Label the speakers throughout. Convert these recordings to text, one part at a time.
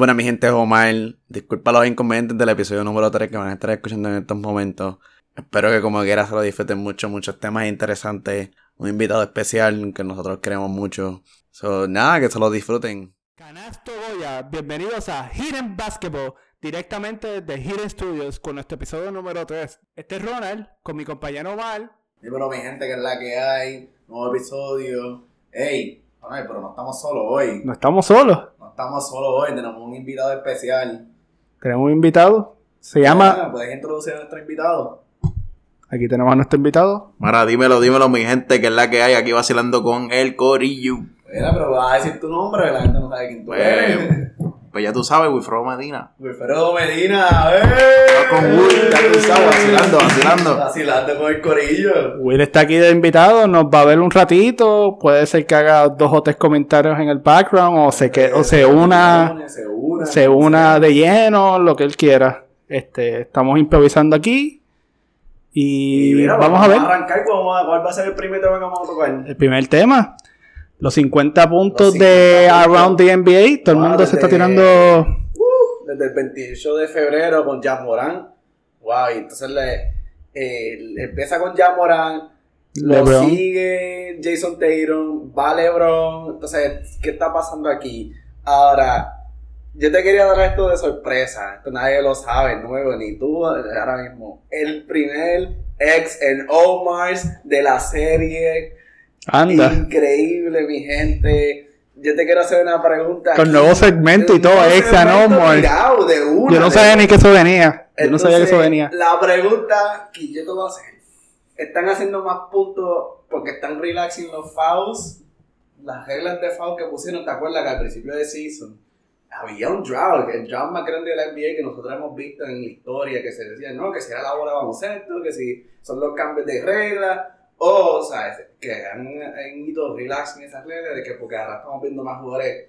Speaker 1: Bueno, mi gente, es Omar. Disculpa los inconvenientes del episodio número 3 que van a estar escuchando en estos momentos. Espero que como quiera se lo disfruten mucho, muchos temas interesantes. Un invitado especial que nosotros queremos mucho. So, nada, que se lo disfruten.
Speaker 2: Canasto Goya, bienvenidos a Hidden Basketball, directamente desde Hidden Studios con nuestro episodio número 3. Este es Ronald, con mi compañero Omar.
Speaker 1: Dímelo, mi gente, que es la que hay. Nuevo episodio. Ey, ay, pero no estamos solos hoy.
Speaker 2: No estamos solos,
Speaker 1: No estamos solos hoy, tenemos un invitado especial.
Speaker 2: tenemos un invitado. Se llama.
Speaker 1: Ah, ¿Puedes introducir a nuestro invitado?
Speaker 2: Aquí tenemos a nuestro invitado.
Speaker 1: Mara, dímelo, dímelo, mi gente, que es la que hay aquí vacilando con el Corillo. Mira, pero vas a decir tu nombre, que la gente no sabe quién tú eres.
Speaker 3: Pues ya tú sabes, Wilfredo Medina.
Speaker 1: Wilfredo Medina, ¡eh!
Speaker 3: con Will, ya tú sabes, vacilando, vacilando.
Speaker 1: Vacilando con el Corillo.
Speaker 2: Will está aquí de invitado, nos va a ver un ratito. Puede ser que haga dos o tres comentarios en el background o se, que, o se una,
Speaker 1: Se una.
Speaker 2: se una de lleno, lo que él quiera. Este, estamos improvisando aquí y,
Speaker 1: Y mira,
Speaker 2: vamos a ver.
Speaker 1: arrancar, ¿cuál va- ¿cuál va a ser el primer tema que vamos a tocar?
Speaker 2: El primer tema. Los 50 puntos
Speaker 1: Los
Speaker 2: de
Speaker 1: 50 puntos.
Speaker 2: Around the NBA. Todo el mundo se está tirando.
Speaker 1: Desde el 28 de febrero con Jan Morán. Wow, y entonces le, eh, empieza con Jan Morán. Lo
Speaker 2: LeBron.
Speaker 1: sigue Jason Tatum, va LeBron. Entonces, ¿qué está pasando aquí? Ahora, yo te quería dar esto de sorpresa. Esto nadie lo sabe, nuevo, ni tú ahora mismo. El primer ex en Omars de la serie.
Speaker 2: Anda.
Speaker 1: Increíble, mi gente. Yo te quiero hacer una pregunta.
Speaker 2: Con
Speaker 1: aquí.
Speaker 2: nuevo segmento y todo,
Speaker 1: nuevo
Speaker 2: ex and
Speaker 1: segmento
Speaker 2: Omars.
Speaker 1: tirado de una,
Speaker 2: Yo no sabía ni que eso venía. Yo no sabía que eso
Speaker 1: Entonces,
Speaker 2: venía.
Speaker 1: La pregunta que yo te voy a hacer: ¿están haciendo más puntos porque están relaxing los fouls? Las reglas de foul que pusieron, ¿te acuerdas que al principio de season había un drought, el drought más grande de la NBA que nosotros hemos visto en la historia, que se decía, no, que si era la bola de baloncesto, que si son los cambios de reglas, o, ¿sabes? Que han, han ido relaxing esas reglas de que porque ahora estamos viendo más jugadores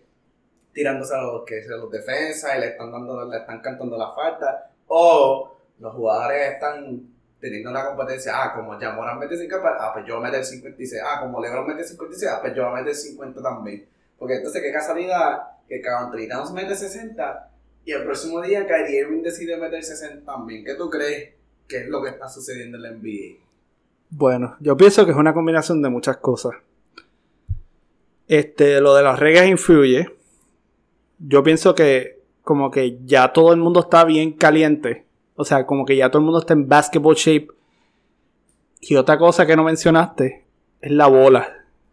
Speaker 1: tirándose a los que a los defensas y le están dando, le están cantando la falta, o los jugadores están teniendo una competencia, ah, como Jamoran mete 50, ah, pues yo voy a meter 56, ah, como Lebron mete 56, ah, pues yo voy a meter 50 también. Porque entonces, qué casualidad que Anthony Towns mete 60 y el próximo día Kyrie Irving decide meter 60 también. ¿Qué tú crees que es lo que está sucediendo en la NBA?
Speaker 2: Bueno, yo pienso que es una combinación de muchas cosas. Este, lo de las reglas influye. Yo pienso que como que ya todo el mundo está bien caliente. O sea, como que ya todo el mundo está en basketball shape. Y otra cosa que no mencionaste es la bola.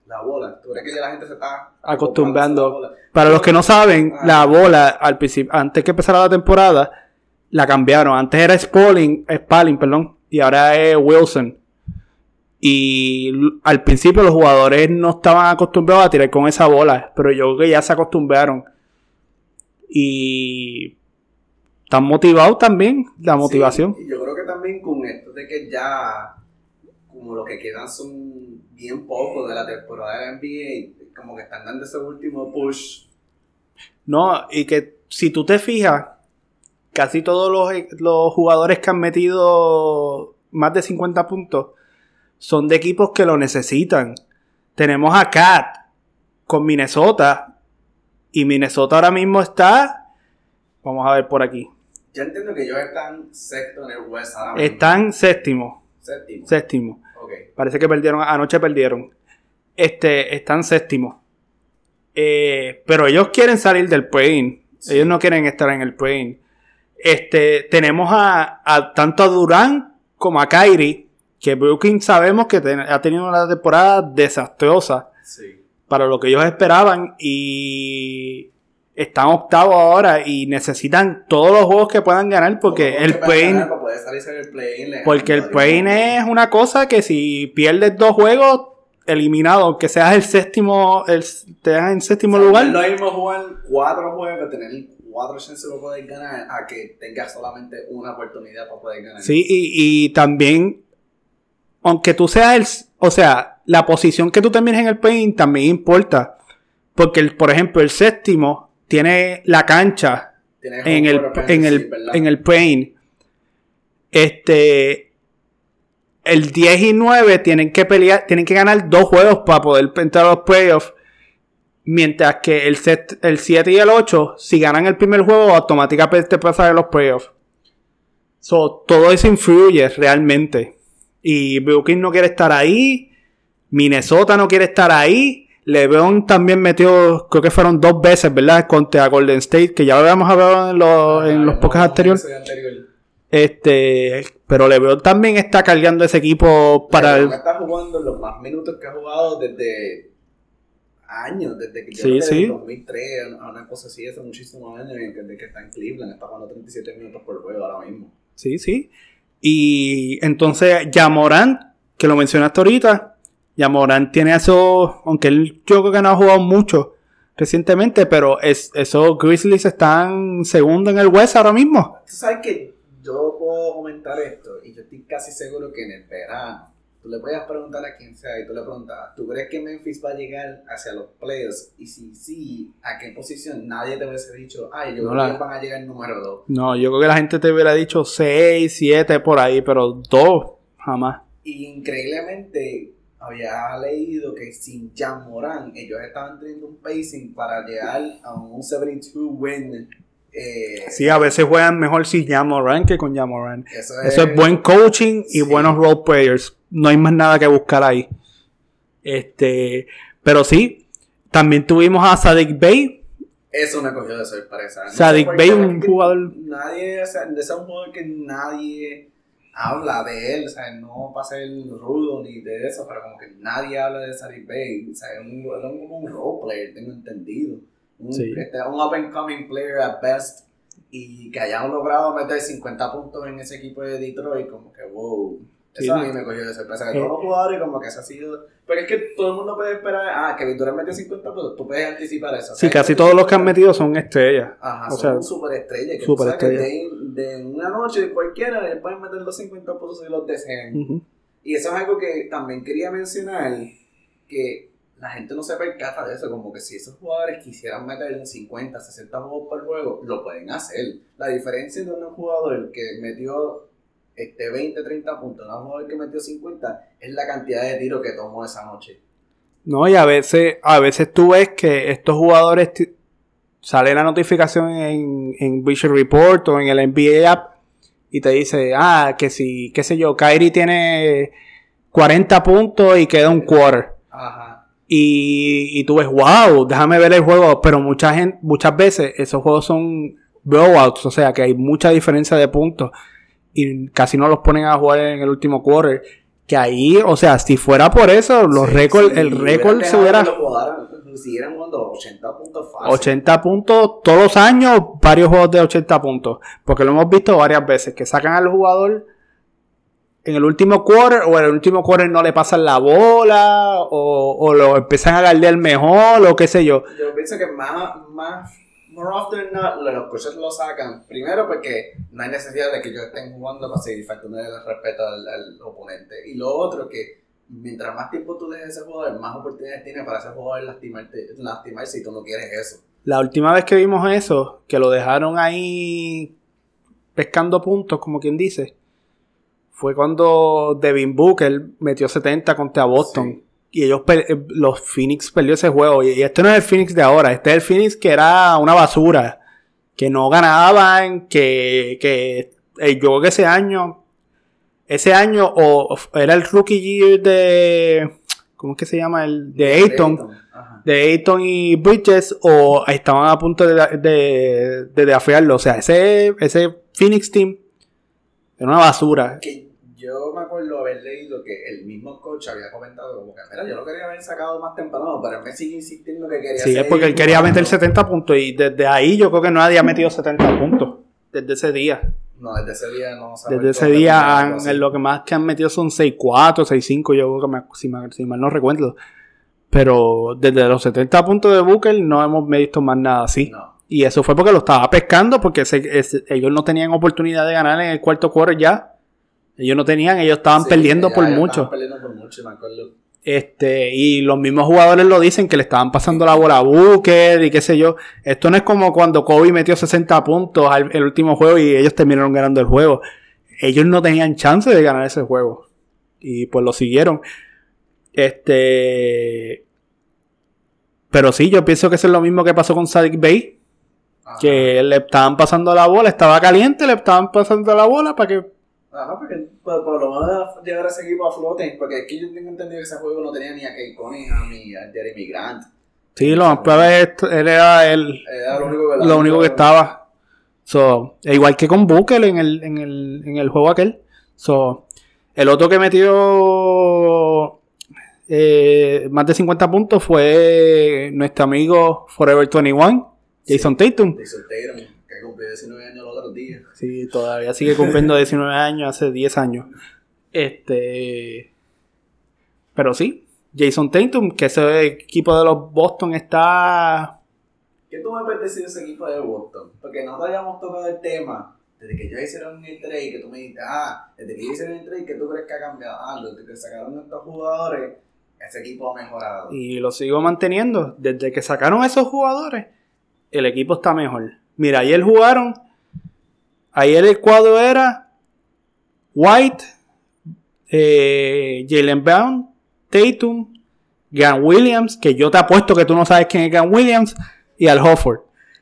Speaker 1: La bola. ¿Tú crees que ya la gente se está
Speaker 2: Acostumbrando. Para los que no saben,
Speaker 1: Ah.
Speaker 2: la bola al principio, antes que empezara la temporada, la cambiaron. Antes era Spalding, Spalding, perdón, y ahora es Wilson. Y al principio los jugadores no estaban acostumbrados a tirar con esa bola, pero yo creo que ya se acostumbraron. Y están motivados también, la motivación.
Speaker 1: Sí, y yo creo que también con esto de que ya, como lo que quedan son bien pocos de la temporada de la NBA, como que están dando ese último push.
Speaker 2: No, y que si tú te fijas, casi todos los, los jugadores que han metido más de 50 puntos son de equipos que lo necesitan. Tenemos a Cat con Minnesota y Minnesota ahora mismo está, vamos a ver por aquí,
Speaker 1: Yo entiendo que ellos están sexto en el West ahora
Speaker 2: están séptimo,
Speaker 1: séptimo.
Speaker 2: séptimo.
Speaker 1: Ok.
Speaker 2: Parece que perdieron, anoche perdieron. Este, están séptimo. Eh, pero ellos quieren salir del play
Speaker 1: Sí.
Speaker 2: Ellos no quieren estar en el play Este, tenemos a, a tanto a Durán como a Kyrie, que Brooklyn sabemos que ten- ha tenido una temporada desastrosa
Speaker 1: Sí.
Speaker 2: para lo que ellos esperaban y están octavos ahora y necesitan todos los juegos que puedan ganar porque el play porque el play es una cosa que si pierdes dos juegos, eliminado, aunque seas el séptimo, el, te en séptimo
Speaker 1: O sea,
Speaker 2: lugar.
Speaker 1: No es lo mismo jugar cuatro juegos que tener cuatro chances para poder ganar a que tengas solamente una oportunidad para poder ganar.
Speaker 2: Sí, y, y también, aunque tú seas el, o sea, la posición que tú termines en el play también importa. Porque, el, por ejemplo, el séptimo tiene la cancha en el, en el, en el plane. Este. El 10 y 9 tienen que pelear, tienen que ganar dos juegos para poder entrar a los playoffs. Mientras que el, set, el 7 y el 8, si ganan el primer juego, automáticamente pasan a los playoffs. So, todo eso influye realmente. Y Brooklyn no quiere estar ahí. Minnesota no quiere estar ahí. LeBron también metió, creo que fueron dos veces, ¿verdad? Contra Golden State, que ya lo habíamos hablado en los, en los podcasts anteriores. Este, pero LeBron también está cargando ese equipo para
Speaker 1: LeBron
Speaker 2: el...
Speaker 1: está jugando los más minutos que ha jugado desde años, desde que yo
Speaker 2: Sí, sí.
Speaker 1: en 2003, a una cosa así, hace muchísimos años, desde que está en Cleveland, está jugando 37 minutos por juego ahora mismo.
Speaker 2: Sí, sí. Y entonces Yamorant, que lo mencionaste ahorita, Yamorant tiene eso, aunque él yo creo que no ha jugado mucho recientemente, pero es, esos Grizzlies están segundo en el West ahora mismo.
Speaker 1: Tú sabes que yo puedo comentar esto y yo estoy casi seguro que en el verano tú le puedes preguntar a quien sea y tú le preguntas, ¿tú crees que Memphis va a llegar hacia los playoffs? Y si sí, ¿a qué posición? Nadie te hubiese dicho, ay, yo
Speaker 2: No
Speaker 1: creo
Speaker 2: la-
Speaker 1: que van a llegar número 2.
Speaker 2: No, yo creo que la gente te hubiera dicho 6, 7 por ahí, pero 2 jamás.
Speaker 1: Y increíblemente había leído que sin Jan Moran ellos estaban teniendo un pacing para llegar a un 72 win. Eh,
Speaker 2: Sí, a veces juegan mejor sin Yamorant que con Yamorant.
Speaker 1: Eso
Speaker 2: Eso es buen coaching y
Speaker 1: Sí.
Speaker 2: buenos role players. No hay más nada que buscar ahí. Este, pero sí, también tuvimos a Sadik Bey.
Speaker 1: Eso me cogió de sorpresa. No
Speaker 2: Sadik
Speaker 1: qué,
Speaker 2: un
Speaker 1: es
Speaker 2: jugador-
Speaker 1: Nadie, o sea, es un jugador que nadie habla de él, o sea, no para ser rudo ni de eso, pero como que nadie habla de Sadik Bey, o sea, es un, es un, un role player, tengo entendido. Un,
Speaker 2: Sí.
Speaker 1: este, un up and coming player at best y que hayan logrado meter 50 puntos en ese equipo de Detroit, como que wow.
Speaker 2: Sí,
Speaker 1: Eso a
Speaker 2: no.
Speaker 1: mí me cogió de sorpresa.
Speaker 2: Eh.
Speaker 1: Que todos los jugadores, como que se ha sido. Pero es que todo el mundo puede esperar. Ah, que Victoria metió 50 puntos. Tú puedes anticipar eso. O
Speaker 2: Sí,
Speaker 1: sea,
Speaker 2: casi
Speaker 1: ellos
Speaker 2: todos los que han
Speaker 1: 50.
Speaker 2: metido son estrellas.
Speaker 1: Ajá,
Speaker 2: O
Speaker 1: son
Speaker 2: sea,
Speaker 1: un superestrella. Que tú sabes que de, de una noche cualquiera le pueden meter los 50 puntos si los desean.
Speaker 2: Ujú.
Speaker 1: Y eso es algo que también quería mencionar, que la gente no se percata de eso, como que si esos jugadores quisieran meter 50, 60 juegos por juego, lo pueden hacer. La diferencia de un jugador que metió este 20, 30 puntos, un jugador que metió 50, es la cantidad de tiros que tomó esa noche.
Speaker 2: No, y a veces, a veces tú ves que estos jugadores sale la notificación en, en Report o en el NBA app y te dice, ah, que si, qué sé yo, Kyrie tiene 40 puntos y queda un quarter.
Speaker 1: Ajá.
Speaker 2: Y, y tú ves, wow, déjame ver el juego. Pero mucha gente, muchas veces esos juegos son blowouts, o sea que hay mucha diferencia de puntos. Y casi no los ponen a jugar en el último quarter. Que ahí, o sea, si fuera por eso, los
Speaker 1: Sí,
Speaker 2: récords,
Speaker 1: sí,
Speaker 2: el récord se hubiera
Speaker 1: siguieran jugando 80 puntos fácil.
Speaker 2: 80 puntos todos los años, varios juegos de 80 puntos. Porque lo hemos visto varias veces, que sacan al jugador en el último quarter o en el último quarter no le pasan la bola o, o lo empiezan a guardiar mejor o qué sé yo.
Speaker 1: Yo pienso que más, más, more often than not, los coaches lo sacan. Primero porque no hay necesidad de que ellos estén jugando para seguir faltando el respeto al, al oponente. Y lo otro que mientras más tiempo tú dejes ese jugador, más oportunidades tiene para ese jugador lastimarte, lastimarse y tú no quieres eso.
Speaker 2: La última vez que vimos eso, que lo dejaron ahí pescando puntos, como quien dice, fue cuando Devin Booker metió 70 contra Boston.
Speaker 1: Sí.
Speaker 2: Y ellos, eh, los Phoenix perdió ese juego. Y este no es el Phoenix de ahora, este es el Phoenix que era una basura. Que no ganaban, que, que yo creo que ese año, ese año, o era el rookie year de, ¿cómo es que se llama? El de Ayton de Ayton y Bridges o estaban a punto de, de, de desafiarlo. O sea, ese, ese Phoenix Team era una basura.
Speaker 1: Que yo me acuerdo haber leído que el mismo coach había comentado como que, mira, yo lo quería haber sacado más temprano, pero él me sigue insistiendo que quería
Speaker 2: Sí, es porque él quería meter 70 puntos y desde ahí yo creo que nadie ha metido 70 puntos. Desde ese día.
Speaker 1: No, desde ese día no
Speaker 2: Desde ese día han- en lo que más que han metido son 6-4, 6-5, yo creo que me- si, mal, si mal no recuerdo. Pero desde los 70 puntos de Booker no hemos visto más nada así.
Speaker 1: No.
Speaker 2: Y eso fue porque lo estaba pescando, porque ellos no tenían oportunidad de ganar en el cuarto quarter ya. Ellos no tenían, ellos estaban
Speaker 1: Sí,
Speaker 2: perdiendo por mucho.
Speaker 1: estaban perdiendo por mucho, me acuerdo.
Speaker 2: Este, y los mismos jugadores lo dicen que le estaban pasando la bola a Booker y qué sé yo. Esto no es como cuando Kobe metió 60 puntos al el último juego y ellos terminaron ganando el juego. Ellos no tenían chance de ganar ese juego. Y pues lo siguieron. Este. Pero sí, yo pienso que eso es lo mismo que pasó con Sadik Bay.
Speaker 1: Ajá.
Speaker 2: Que le estaban pasando la bola, estaba caliente, le estaban pasando la bola para que.
Speaker 1: Ajá, porque por, por lo menos llevar a ese equipo a flote. Porque aquí yo tengo entendido que ese juego no tenía ni a Kate Cunningham ni a Jeremy Grant.
Speaker 2: Sí, lo más probable él era el,
Speaker 1: Era lo único que,
Speaker 2: lo único que estaba. So, e igual que con Booker en el, en el, en el juego aquel. So, el otro que metió eh, más de 50 puntos fue nuestro amigo Forever 21, Jason Tatum.
Speaker 1: Jason Tatum, que cumplió 19 años los otros días.
Speaker 2: Sí, todavía sigue cumpliendo 19 años, hace 10 años. Este. Pero sí, Jason Tatum, que ese equipo de los Boston está.
Speaker 1: ¿Qué tú me puedes de ese equipo de Boston? Porque nosotros habíamos tocado el tema desde que ya hicieron el trade, que tú me dijiste, ah, desde que hicieron el trade, ¿qué tú crees que ha cambiado? Ah, desde que sacaron estos jugadores, ese equipo ha mejorado.
Speaker 2: Y lo sigo manteniendo. Desde que sacaron esos jugadores, el equipo está mejor. Mira, ayer jugaron. Ayer el cuadro era White, eh, Jalen Brown, Tatum, Gan Williams, que yo te apuesto que tú no sabes quién es Gan Williams, y Al Hofford.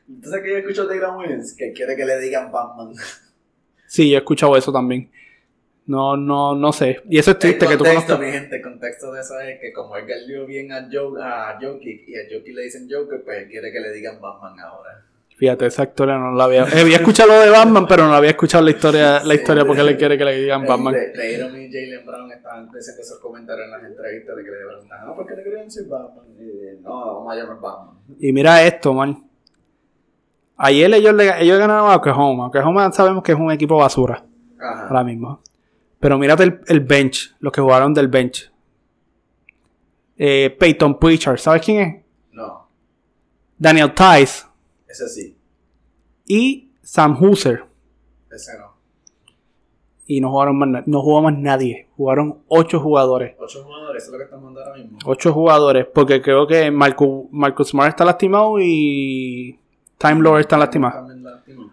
Speaker 1: Entonces, que yo escucho de Grant Williams, que quiere que le digan Batman.
Speaker 2: Sí, yo he escuchado eso también. No, no, no sé. Y eso es triste
Speaker 1: el
Speaker 2: que tú
Speaker 1: contexto,
Speaker 2: conozcas.
Speaker 1: mi gente, el contexto de eso es que como él dio bien a, Joe, a Jokic y a Jokic le dicen Joker, pues él quiere que le digan Batman ahora.
Speaker 2: Fíjate, esa historia no la había. eh, había escuchado lo de Batman, pero no había escuchado la historia, la historia porque le quiere que le digan Batman.
Speaker 1: Tatum y Jalen Brown estaban diciendo esos comentarios en las entrevistas de que le preguntan, no, ¿por qué le querían decir Batman? Y, eh, no, vamos a llamar Batman.
Speaker 2: Y mira esto, man. Ayer ellos, le, ellos ganaron a Oklahoma. Oklahoma sabemos que es un equipo basura
Speaker 1: Ajá.
Speaker 2: ahora mismo. Pero mírate el, el bench, los que jugaron del bench. Eh, Peyton Pritchard, ¿sabes quién es?
Speaker 1: No,
Speaker 2: Daniel Tice
Speaker 1: ese sí,
Speaker 2: y Sam Hooser.
Speaker 1: ese no.
Speaker 2: Y no jugaron más, no jugó más nadie. Jugaron ocho jugadores.
Speaker 1: Ocho jugadores, eso es lo que estamos mandando ahora mismo.
Speaker 2: Ocho jugadores. Porque creo que Marcus, Marcus Smart está lastimado y Time Lord está lastimado.
Speaker 1: También lastimado.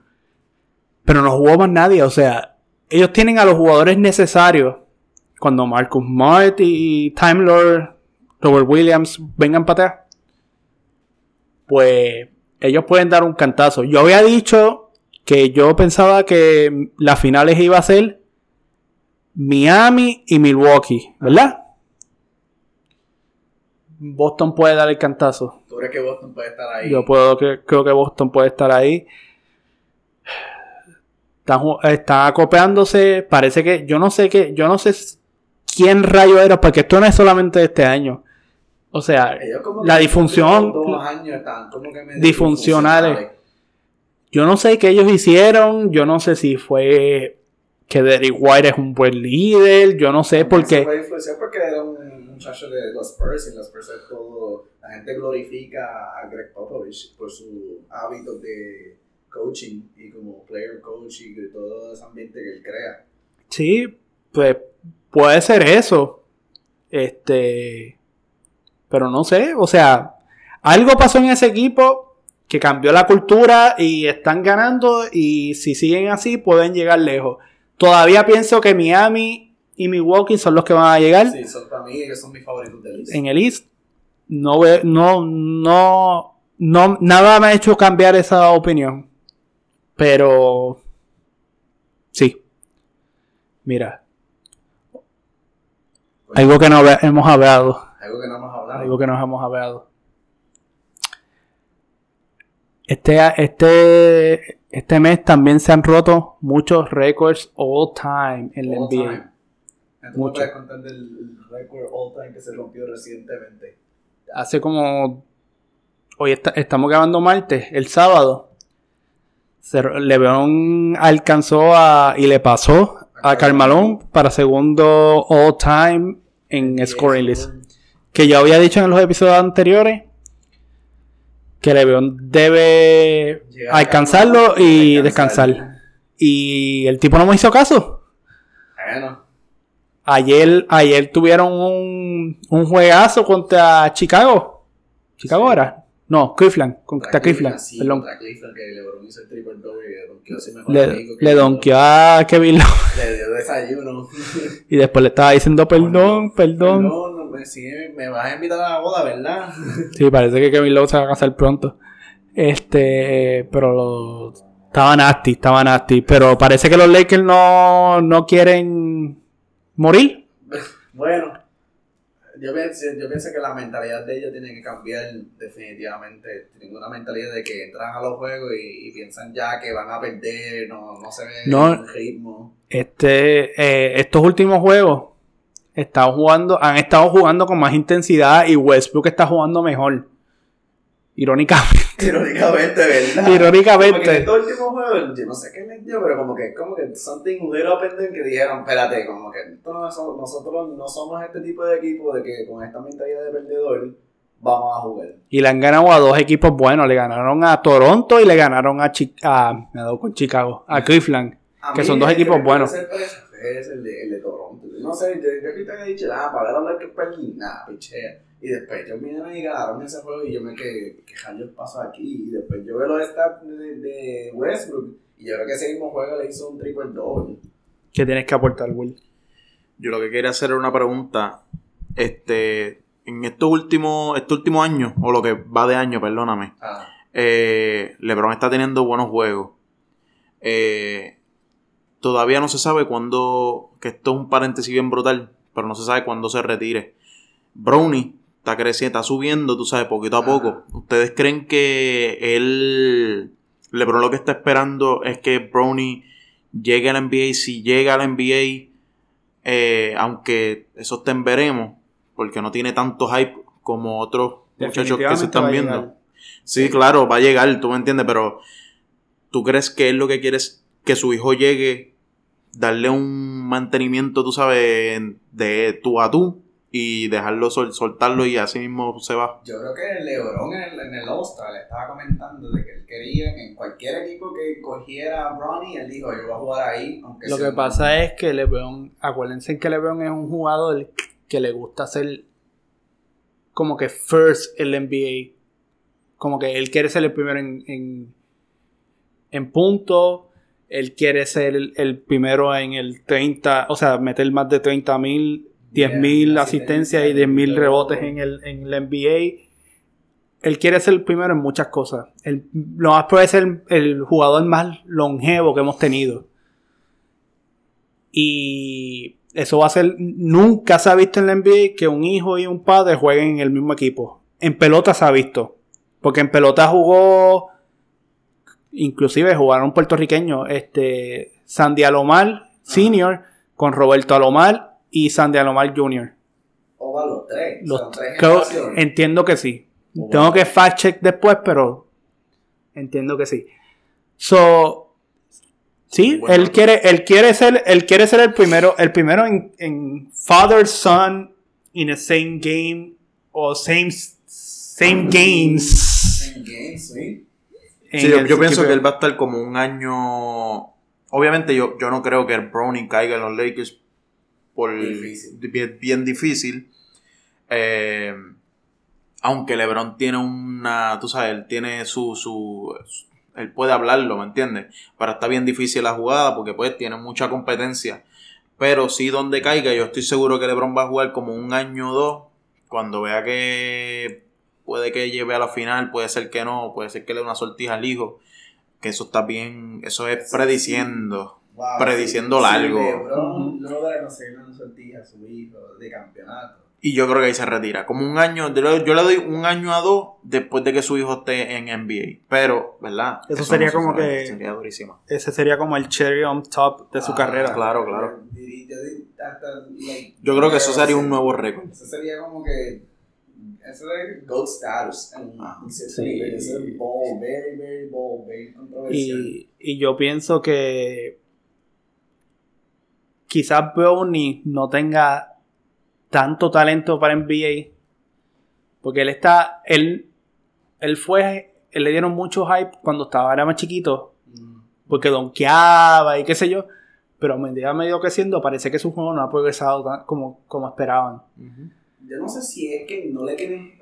Speaker 2: Pero no jugó más nadie. O sea, ellos tienen a los jugadores necesarios. Cuando Marcus Smart y Time Lord, Robert Williams vengan para atrás. Pues ellos pueden dar un cantazo. Yo había dicho que yo pensaba que las finales iba a ser Miami y Milwaukee, ¿verdad? Boston puede dar el cantazo.
Speaker 1: ¿Tú crees que Boston puede estar ahí?
Speaker 2: Yo puedo creo que Boston puede estar ahí. Está, ju- está acopeándose. Parece que. Yo no sé qué. Yo no sé quién rayo era. Porque esto no es solamente de este año. O sea, la
Speaker 1: que
Speaker 2: disfunción-
Speaker 1: Dos años están como que medio
Speaker 2: Disfuncionales. yo no sé qué ellos hicieron. Yo no sé si fue que Derrick White es un buen líder. Yo no sé
Speaker 1: puede influenciar porque era un muchacho de los Spurs y los Spurs es todo. La gente glorifica a Greg Popovich por su hábito de coaching y como player coach y de todo ese ambiente que él crea.
Speaker 2: Sí, pues puede ser eso. Este. Pero no sé, o sea, algo pasó en ese equipo que cambió la cultura y están ganando y si siguen así pueden llegar lejos. Todavía pienso que Miami y Milwaukee son los que van a llegar
Speaker 1: Sí, son para mí ellos son mis favoritos del East.
Speaker 2: en el East. No, no, no, no, nada me ha hecho cambiar esa opinión. Pero, sí. Mira, algo que no hemos hablado.
Speaker 1: Algo que no hemos hablado.
Speaker 2: Algo que nos hemos hablado. Este, este, este mes también se han roto muchos récords all time en la NBA.
Speaker 1: time. ¿Tú me
Speaker 2: Mucho.
Speaker 1: puedes contar del récord all time que se rompió recientemente?
Speaker 2: Hace como. Hoy está- estamos grabando martes, el sábado. Se, LeBron alcanzó a. y le pasó a Carmalón para segundo all time en scoring list. Que yo había dicho en los episodios anteriores que LeBron debe
Speaker 1: Llegar
Speaker 2: alcanzarlo y
Speaker 1: descansar.
Speaker 2: descansar. Y el tipo no me hizo caso.
Speaker 1: Bueno,
Speaker 2: Ayer, ayer tuvieron un, un juegazo contra Chicago. ¿Chicago
Speaker 1: Sí.
Speaker 2: era? No, Cleveland. Contra Cleveland.
Speaker 1: sí,
Speaker 2: Perdón.
Speaker 1: contra Cleveland, que LeBron hizo el triple doble y le donkeó a su mejor
Speaker 2: Le,
Speaker 1: que
Speaker 2: le donkeó a Kevin Love
Speaker 1: Le dio desayuno.
Speaker 2: y después le estaba diciendo perdón, perdón.
Speaker 1: No, me, sí, me vas a invitar a la boda, ¿verdad?
Speaker 2: Sí, parece que Kevin Love se va a casar pronto. Este, pero lo, estaba nasty, estaba nasty. Pero parece que los Lakers no, no quieren morir.
Speaker 1: Bueno, yo pienso, yo pienso que la mentalidad de ellos tiene que cambiar definitivamente. Tienen una mentalidad de que entran a los juegos y, y piensan ya que van a perder, no, no se ve
Speaker 2: No.
Speaker 1: el ritmo.
Speaker 2: Este, eh, estos últimos juegos están jugando, han estado jugando con más intensidad y Westbrook está jugando mejor. Irónicamente.
Speaker 1: Irónicamente, ¿verdad?
Speaker 2: Irónicamente.
Speaker 1: Como que estos últimos juegos, yo no sé qué les dio, pero como que, como que something little them que dijeron, espérate, como que nosotros no somos este tipo de equipo de que con esta mentalidad de perdedor vamos a jugar.
Speaker 2: Y le han ganado a dos equipos buenos. Le ganaron a Toronto y le ganaron a, Chi- a me con Chicago, a Cleveland. Que son dos equipos buenos.
Speaker 1: Es el de, el de Toronto. No sé, yo, yo ahorita he dicho, ah, para ver hablar que perdí, nada, pichea. Y después ellos vinieron y ganaron ese juego y yo me quedé, ¿qué rayos pasó aquí? Y después yo veo los stats de, de Westbrook y yo creo que ese mismo juego le hizo un triple doble.
Speaker 2: ¿Qué tienes que aportar, Will?
Speaker 3: Yo lo que quería hacer era una pregunta. Este, en estos últimos, estos últimos años, o lo que va de año, perdóname,
Speaker 1: Ah,
Speaker 3: eh, LeBron está teniendo buenos juegos. Eh, todavía no se sabe cuándo, que esto es un paréntesis bien brutal, pero no se sabe cuándo se retire. Brownie está creciendo, está subiendo, tú sabes, poquito a poco. ¿Ustedes creen que él, LeBron lo que está esperando es que Brownie llegue a la NBA? Si llega a la NBA, eh, aunque eso estén veremos, porque no tiene tanto hype como otros muchachos que se están viendo. Sí, claro, va a llegar, tú me entiendes, pero ¿tú crees que él lo que quiere es que su hijo llegue, darle un mantenimiento, tú sabes, de tú a tú y dejarlo sol- soltarlo y así mismo se va?
Speaker 1: yo creo que LeBron en el, en el All-Star le estaba comentando de que él quería en cualquier equipo que cogiera a Bronny, él dijo, yo voy a jugar ahí. Aunque
Speaker 2: Lo
Speaker 1: sea
Speaker 2: que
Speaker 1: un-
Speaker 2: pasa es que LeBron, acuérdense que LeBron es un jugador que le gusta ser como que first en la NBA. Como que él quiere ser el primero en, en, en punto. Él quiere ser el, el primero en el 30, o sea, meter más de 30 mil, 10 mil
Speaker 1: Yeah,
Speaker 2: asistencias y 10 mil rebotes en, el, en la NBA. Él quiere ser el primero en muchas cosas. Él, lo más puede ser el jugador más longevo que hemos tenido. Y eso va a ser. Nunca se ha visto en la NBA que un hijo y un padre jueguen en el mismo equipo. En pelota se ha visto. Porque en pelota jugó. Inclusive jugaron puertorriqueños. Este. Sandy Alomar Senior con Roberto Alomar y Sandy Alomar Jr.
Speaker 1: O va los tres.
Speaker 2: Los-
Speaker 1: son tres
Speaker 2: creo-
Speaker 1: generaciones.
Speaker 2: entiendo que sí.
Speaker 1: Oh,
Speaker 2: Tengo que fact check después, pero entiendo que sí. So, sí,
Speaker 3: Bueno.
Speaker 2: él quiere, él quiere ser, él quiere ser el primero, el primero en, en father son in the same game o same same games.
Speaker 1: En games, sí.
Speaker 3: Sí, yo, pienso que él va a estar como un año. Obviamente, yo, yo no creo que el Brownie caiga en los Lakers por
Speaker 1: Difícil.
Speaker 3: Bien, bien difícil. Eh, aunque LeBron tiene una. Tú sabes, él tiene su. su él puede hablarlo, ¿me entiendes? Pero está bien difícil la jugada porque, pues, tiene mucha competencia. Pero sí, donde caiga, yo estoy seguro que LeBron va a jugar como un año o dos. Cuando vea que puede que lleve a la final, puede ser que no, puede ser que le dé una sortija al hijo. Que eso está bien, eso es prediciendo.
Speaker 1: Wow,
Speaker 3: Prediciendo
Speaker 1: sí.
Speaker 3: largo.
Speaker 1: Sí, LeBron
Speaker 2: Ujú.
Speaker 1: logra conseguir una sortija a su hijo de campeonato.
Speaker 3: Y yo creo que ahí se retira. Como un año, yo le, yo le doy un año a dos después de que su hijo esté en NBA. Pero, ¿verdad?
Speaker 2: Eso sería
Speaker 3: no se
Speaker 2: como
Speaker 3: sabe,
Speaker 2: que-
Speaker 3: Sería durísimo.
Speaker 2: Ese sería como el cherry on top de su
Speaker 1: Ah,
Speaker 2: carrera.
Speaker 3: claro, claro.
Speaker 1: yo
Speaker 3: creo que eso sería un nuevo récord.
Speaker 1: Eso sería como que. Eso sería gold status. En,
Speaker 3: Ah,
Speaker 1: en
Speaker 2: sí.
Speaker 1: nivel. Es bold, very, very bold, very controversial.
Speaker 2: Y, y yo pienso que quizás Brownie no tenga tanto talento para NBA. Porque él está. Él, él fue. Él le dieron mucho hype cuando estaba era más chiquito.
Speaker 1: Mm.
Speaker 2: Porque donkeaba y qué sé yo. Pero a medida que ha ido creciendo, parece que su juego no ha progresado como, como esperaban.
Speaker 1: Yo no sé si es que no le quieren,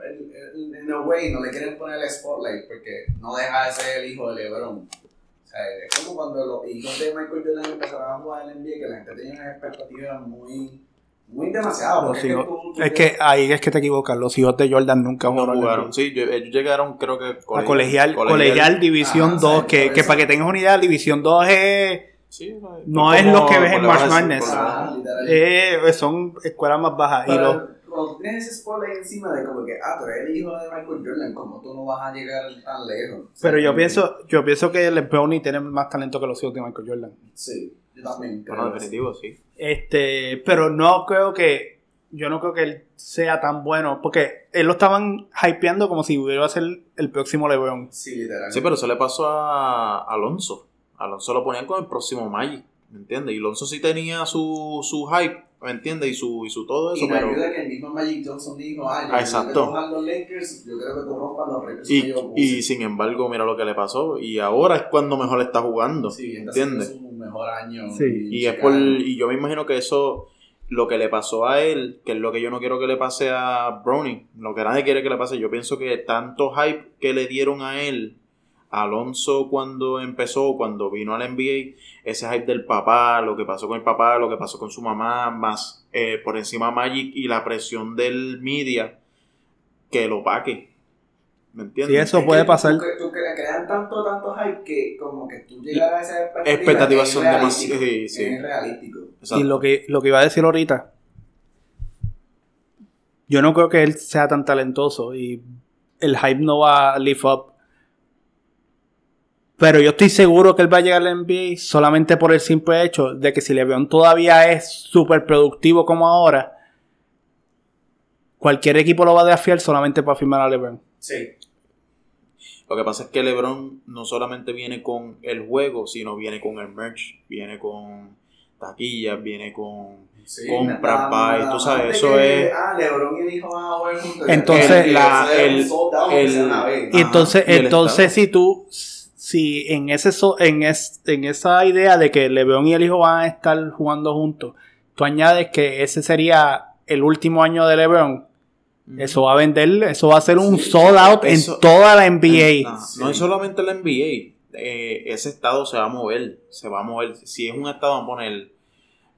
Speaker 1: en a way, no le quieren poner el spotlight porque no deja de ser el hijo de LeBron. O sea, es como cuando los hijos de Michael Jordan empezaron a jugar en el NBA, que la gente tenía unas expectativas muy Muy demasiado.
Speaker 2: Los
Speaker 1: porque
Speaker 2: hijos-
Speaker 1: tú
Speaker 2: es que ahí es que te equivocas. Los hijos de Jordan nunca
Speaker 3: No
Speaker 2: jugaron.
Speaker 3: jugaron. Sí, ellos llegaron, creo que.
Speaker 2: A colegial, colegial, División
Speaker 1: Ah,
Speaker 2: 2,
Speaker 1: sí,
Speaker 2: que,
Speaker 1: por
Speaker 2: que para que tengas una idea, División 2 es,
Speaker 3: Sí,
Speaker 2: No es lo que ves en March Madness.
Speaker 1: literal.
Speaker 2: eh, son escuelas más bajas. Y los,
Speaker 1: cuando tienes ese spoiler encima de como que, ah, tú eres el hijo de Michael Jordan, como tú no vas a llegar tan lejos. O sea,
Speaker 2: pero yo pienso, yo pienso que LeBron y tiene más talento que los hijos de Michael Jordan.
Speaker 1: Sí, yo también. creo
Speaker 3: Bueno, definitivo, sí.
Speaker 2: Este, pero no creo que, yo no creo que él sea tan bueno, porque él lo estaban hypeando como si hubiera a ser el próximo LeBron.
Speaker 1: Sí, literal.
Speaker 3: Sí, pero eso le pasó a Alonso. Alonso lo ponían con el próximo Magic, ¿me entiendes? Y Alonso sí tenía su, su hype, ¿me entiendes? Y su, y su todo eso,
Speaker 1: Y me
Speaker 3: pero...
Speaker 1: ayuda que el mismo Magic Johnson dijo, ah, yo
Speaker 3: Ah,
Speaker 1: creo
Speaker 3: exacto.
Speaker 1: los Lakers, yo creo que tú rompas los Lakers.
Speaker 3: Y, y sin embargo, mira lo que le pasó. Y ahora es cuando mejor está jugando.
Speaker 1: sí,
Speaker 3: ¿entiendes?
Speaker 1: haciendo su mejor año.
Speaker 2: Sí.
Speaker 3: Y es por, y yo me imagino que eso, lo que le pasó a él, que es lo que yo no quiero que le pase a Browning, lo que nadie quiere que le pase, yo pienso que tanto hype que le dieron a él, Alonso cuando empezó, cuando vino al NBA, ese hype del papá, lo que pasó con el papá, lo que pasó con su mamá, más eh, por encima Magic y la presión del media, que lo paque. ¿Me entiendes?
Speaker 2: Sí, eso
Speaker 1: Es
Speaker 2: puede
Speaker 1: que
Speaker 2: pasar.
Speaker 1: Tú, tú cre- crean tanto, tanto hype que como que tú llegas a esa expectativa.
Speaker 3: Expectativas son demasiado- sí, sí.
Speaker 1: Es realístico.
Speaker 3: Exacto.
Speaker 2: Y lo que, lo que iba a decir ahorita, yo no creo que él sea tan talentoso y el hype no va a live up. Pero yo estoy seguro que él va a llegar al NBA solamente por el simple hecho de que si LeBron todavía es súper productivo como ahora, cualquier equipo lo va a desafiar solamente para firmar a LeBron.
Speaker 1: Sí.
Speaker 3: Lo que pasa es que LeBron no solamente viene con el juego, sino viene con el merch, viene con taquillas, viene con
Speaker 1: sí
Speaker 3: compras,
Speaker 1: nada-
Speaker 3: buy,
Speaker 1: nada
Speaker 3: tú sabes, eso
Speaker 1: que,
Speaker 3: es-
Speaker 1: Ah, LeBron y el hijo van a jugar juntos.
Speaker 2: Entonces,
Speaker 1: El-
Speaker 3: la- el-.
Speaker 2: Y entonces, entonces si tú, si en ese so- en, es- en esa idea de que LeBron y el hijo van a estar jugando juntos, tú añades que ese sería el último año de LeBron, eso va a vender, eso va a ser un
Speaker 1: Sí,
Speaker 2: sold out
Speaker 3: eso-
Speaker 2: en toda la NBA.
Speaker 3: No, no es solamente la NBA, eh, ese estado se va a mover, se va a mover. Si es un estado, vamos a poner,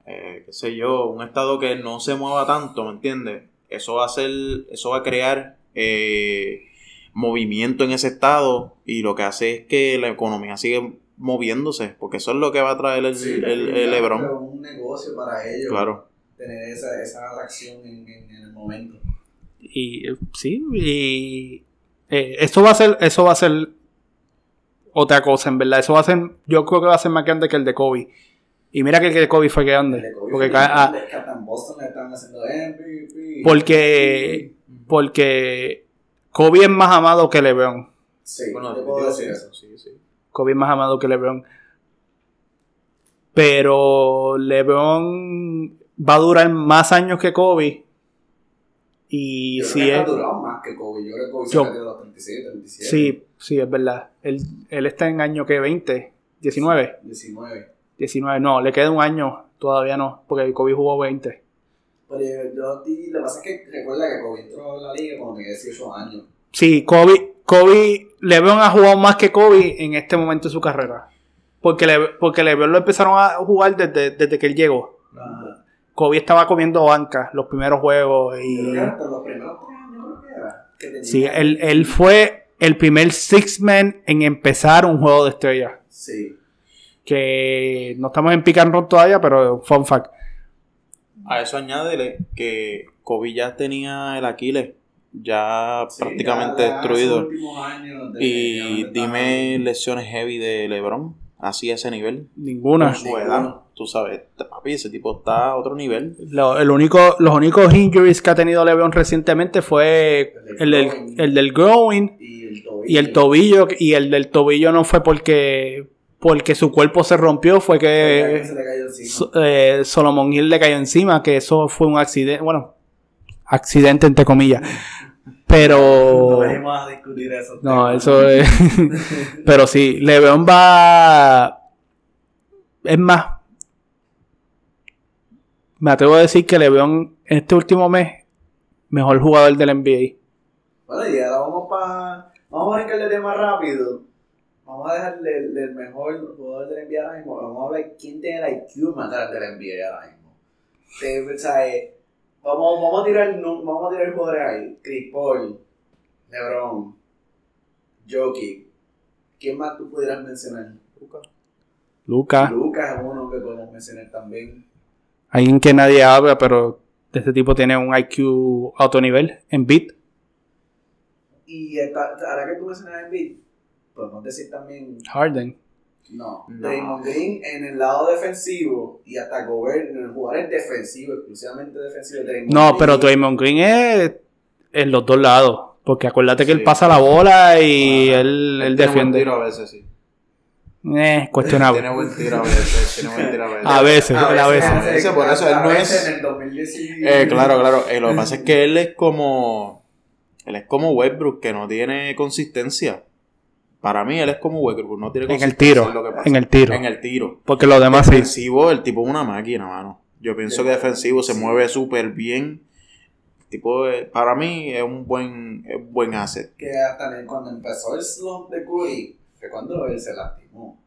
Speaker 3: eh, qué sé yo, un estado que no se mueva tanto, ¿me entiendes? Eso va a hacer, eso va a crear eh, movimiento en ese estado y lo que hace es que la economía sigue moviéndose, porque eso es lo que va a traer el,
Speaker 1: Sí,
Speaker 3: el- LeBron.
Speaker 1: un negocio para ellos.
Speaker 3: Claro.
Speaker 1: Tener esa, esa atracción en, en, en el momento.
Speaker 2: Y eh, sí, y eh, eso va a ser, eso va a ser otra cosa, en verdad. Eso va a ser, yo creo que va a ser más grande que el de Kobe. Y mira que el de Kobe fue grande.
Speaker 1: El de Kobe
Speaker 2: Porque,
Speaker 1: fue
Speaker 2: ah,
Speaker 1: grande, que hasta en Boston le están haciendo MVP.
Speaker 2: porque, porque Kobe es más amado que LeBron.
Speaker 1: Sí,
Speaker 3: Bueno,
Speaker 1: te puedo decir eso.
Speaker 3: sí, sí.
Speaker 2: Kobe es más amado que LeBron. Pero LeBron va a durar más años que Kobe. Y
Speaker 1: Yo
Speaker 2: si
Speaker 1: creo que
Speaker 2: es.
Speaker 1: ha durado más que Kobe. Yo creo que Kobe
Speaker 2: Yo-
Speaker 1: se retiró a los 37, 37.
Speaker 2: Sí, sí, es verdad. Él, él está en año que 20, 19.
Speaker 1: 19.
Speaker 2: 19, no, le queda un año, todavía no, porque Kobe jugó 20.
Speaker 1: Pero yo, di- lo que pasa es que recuerda que Kobe entró a la liga cuando tenía 18 años.
Speaker 2: Sí, Kobe, Kobe, LeBron ha jugado más que Kobe en este momento de su carrera. Porque, Le, porque LeBron lo empezaron a jugar desde, desde que él llegó.
Speaker 1: Ajá.
Speaker 2: Kobe estaba comiendo banca los primeros juegos y...
Speaker 1: los primeros que tenía-
Speaker 2: Sí, él, él fue el primer six man en empezar un juego de estrellas.
Speaker 1: Sí.
Speaker 2: Que no estamos en pick and roll todavía, pero fun fact.
Speaker 3: A eso añádele que Kobe ya tenía el Aquiles ya
Speaker 1: Sí,
Speaker 3: prácticamente
Speaker 1: ya- ya
Speaker 3: destruido.
Speaker 1: de-
Speaker 3: Y
Speaker 1: de-
Speaker 3: dime lesiones heavy de LeBron, así a ese nivel.
Speaker 2: Ninguna.
Speaker 3: Con su edad, tú sabes, papi, ese tipo está a otro nivel.
Speaker 2: Lo- el único, los únicos injuries que ha tenido LeBron recientemente fue el
Speaker 1: El del growing.
Speaker 2: el del growing
Speaker 1: Y el tobillo.
Speaker 2: y el tobillo. Y el del tobillo no fue porque, porque su cuerpo se rompió, fue que. So- eh, Solomon Hill le cayó encima, que eso fue un accidente, bueno, accidente entre comillas. Pero...
Speaker 1: No a discutir eso.
Speaker 2: No, eso es. Pero sí, LeBron va. Es más. Me atrevo a decir que LeBron en este último mes, mejor jugador del NBA.
Speaker 1: Bueno, y ahora vamos para. Vamos a brincar de tema rápido. Vamos a dejarle el, el mejor jugador del NBA ahora mismo. Vamos a hablar quién tiene el IQ más grande del NBA ahora mismo. Te- o sea, eh, Vamos, vamos a tirar, no, vamos a tirar jugadores ahí. Chris Paul, LeBron, Jokic. ¿Quién más tú pudieras mencionar?
Speaker 2: Lucas,
Speaker 1: Lucas es uno que podemos mencionar también.
Speaker 2: alguien que nadie habla, pero este tipo tiene un IQ a otro nivel en beat.
Speaker 1: Y esta- ahora que tú mencionas a Embiid, podemos decir también,
Speaker 2: Harden.
Speaker 1: no,
Speaker 3: No.
Speaker 1: Draymond Green en el lado defensivo y hasta Gobert en el jugador defensivo, exclusivamente defensivo. Draymond
Speaker 2: No,
Speaker 1: Green-
Speaker 2: pero Draymond Green es en los dos lados. Porque acuérdate que
Speaker 3: Sí.
Speaker 2: él pasa la bola y
Speaker 3: Ajá.
Speaker 2: él, él
Speaker 3: tiene buen
Speaker 2: defiende.
Speaker 3: tiro a veces, sí.
Speaker 2: Eh, cuestionable.
Speaker 3: Tiene buen tiro a veces. Tiene buen tiro a veces.
Speaker 2: A veces, a veces.
Speaker 3: A veces, por eso él no es-
Speaker 1: En el 2019.
Speaker 3: Eh, claro, claro. Eh, lo que pasa es que él es como. Él es como Westbrook, que no tiene consistencia. Para mí, él es como Westbrook, no tiene
Speaker 2: En el tiro,
Speaker 3: lo que pasa.
Speaker 2: en el tiro.
Speaker 3: En el tiro.
Speaker 2: Porque los demás sí.
Speaker 3: Defensivo, el tipo es una máquina, mano. Yo pienso que defensivo se
Speaker 1: Sí.
Speaker 3: mueve súper bien. Tipo, para mí, es un buen, es un buen asset.
Speaker 1: Que hasta en- cuando empezó el slump de Curry, fue cuando él se lastimó.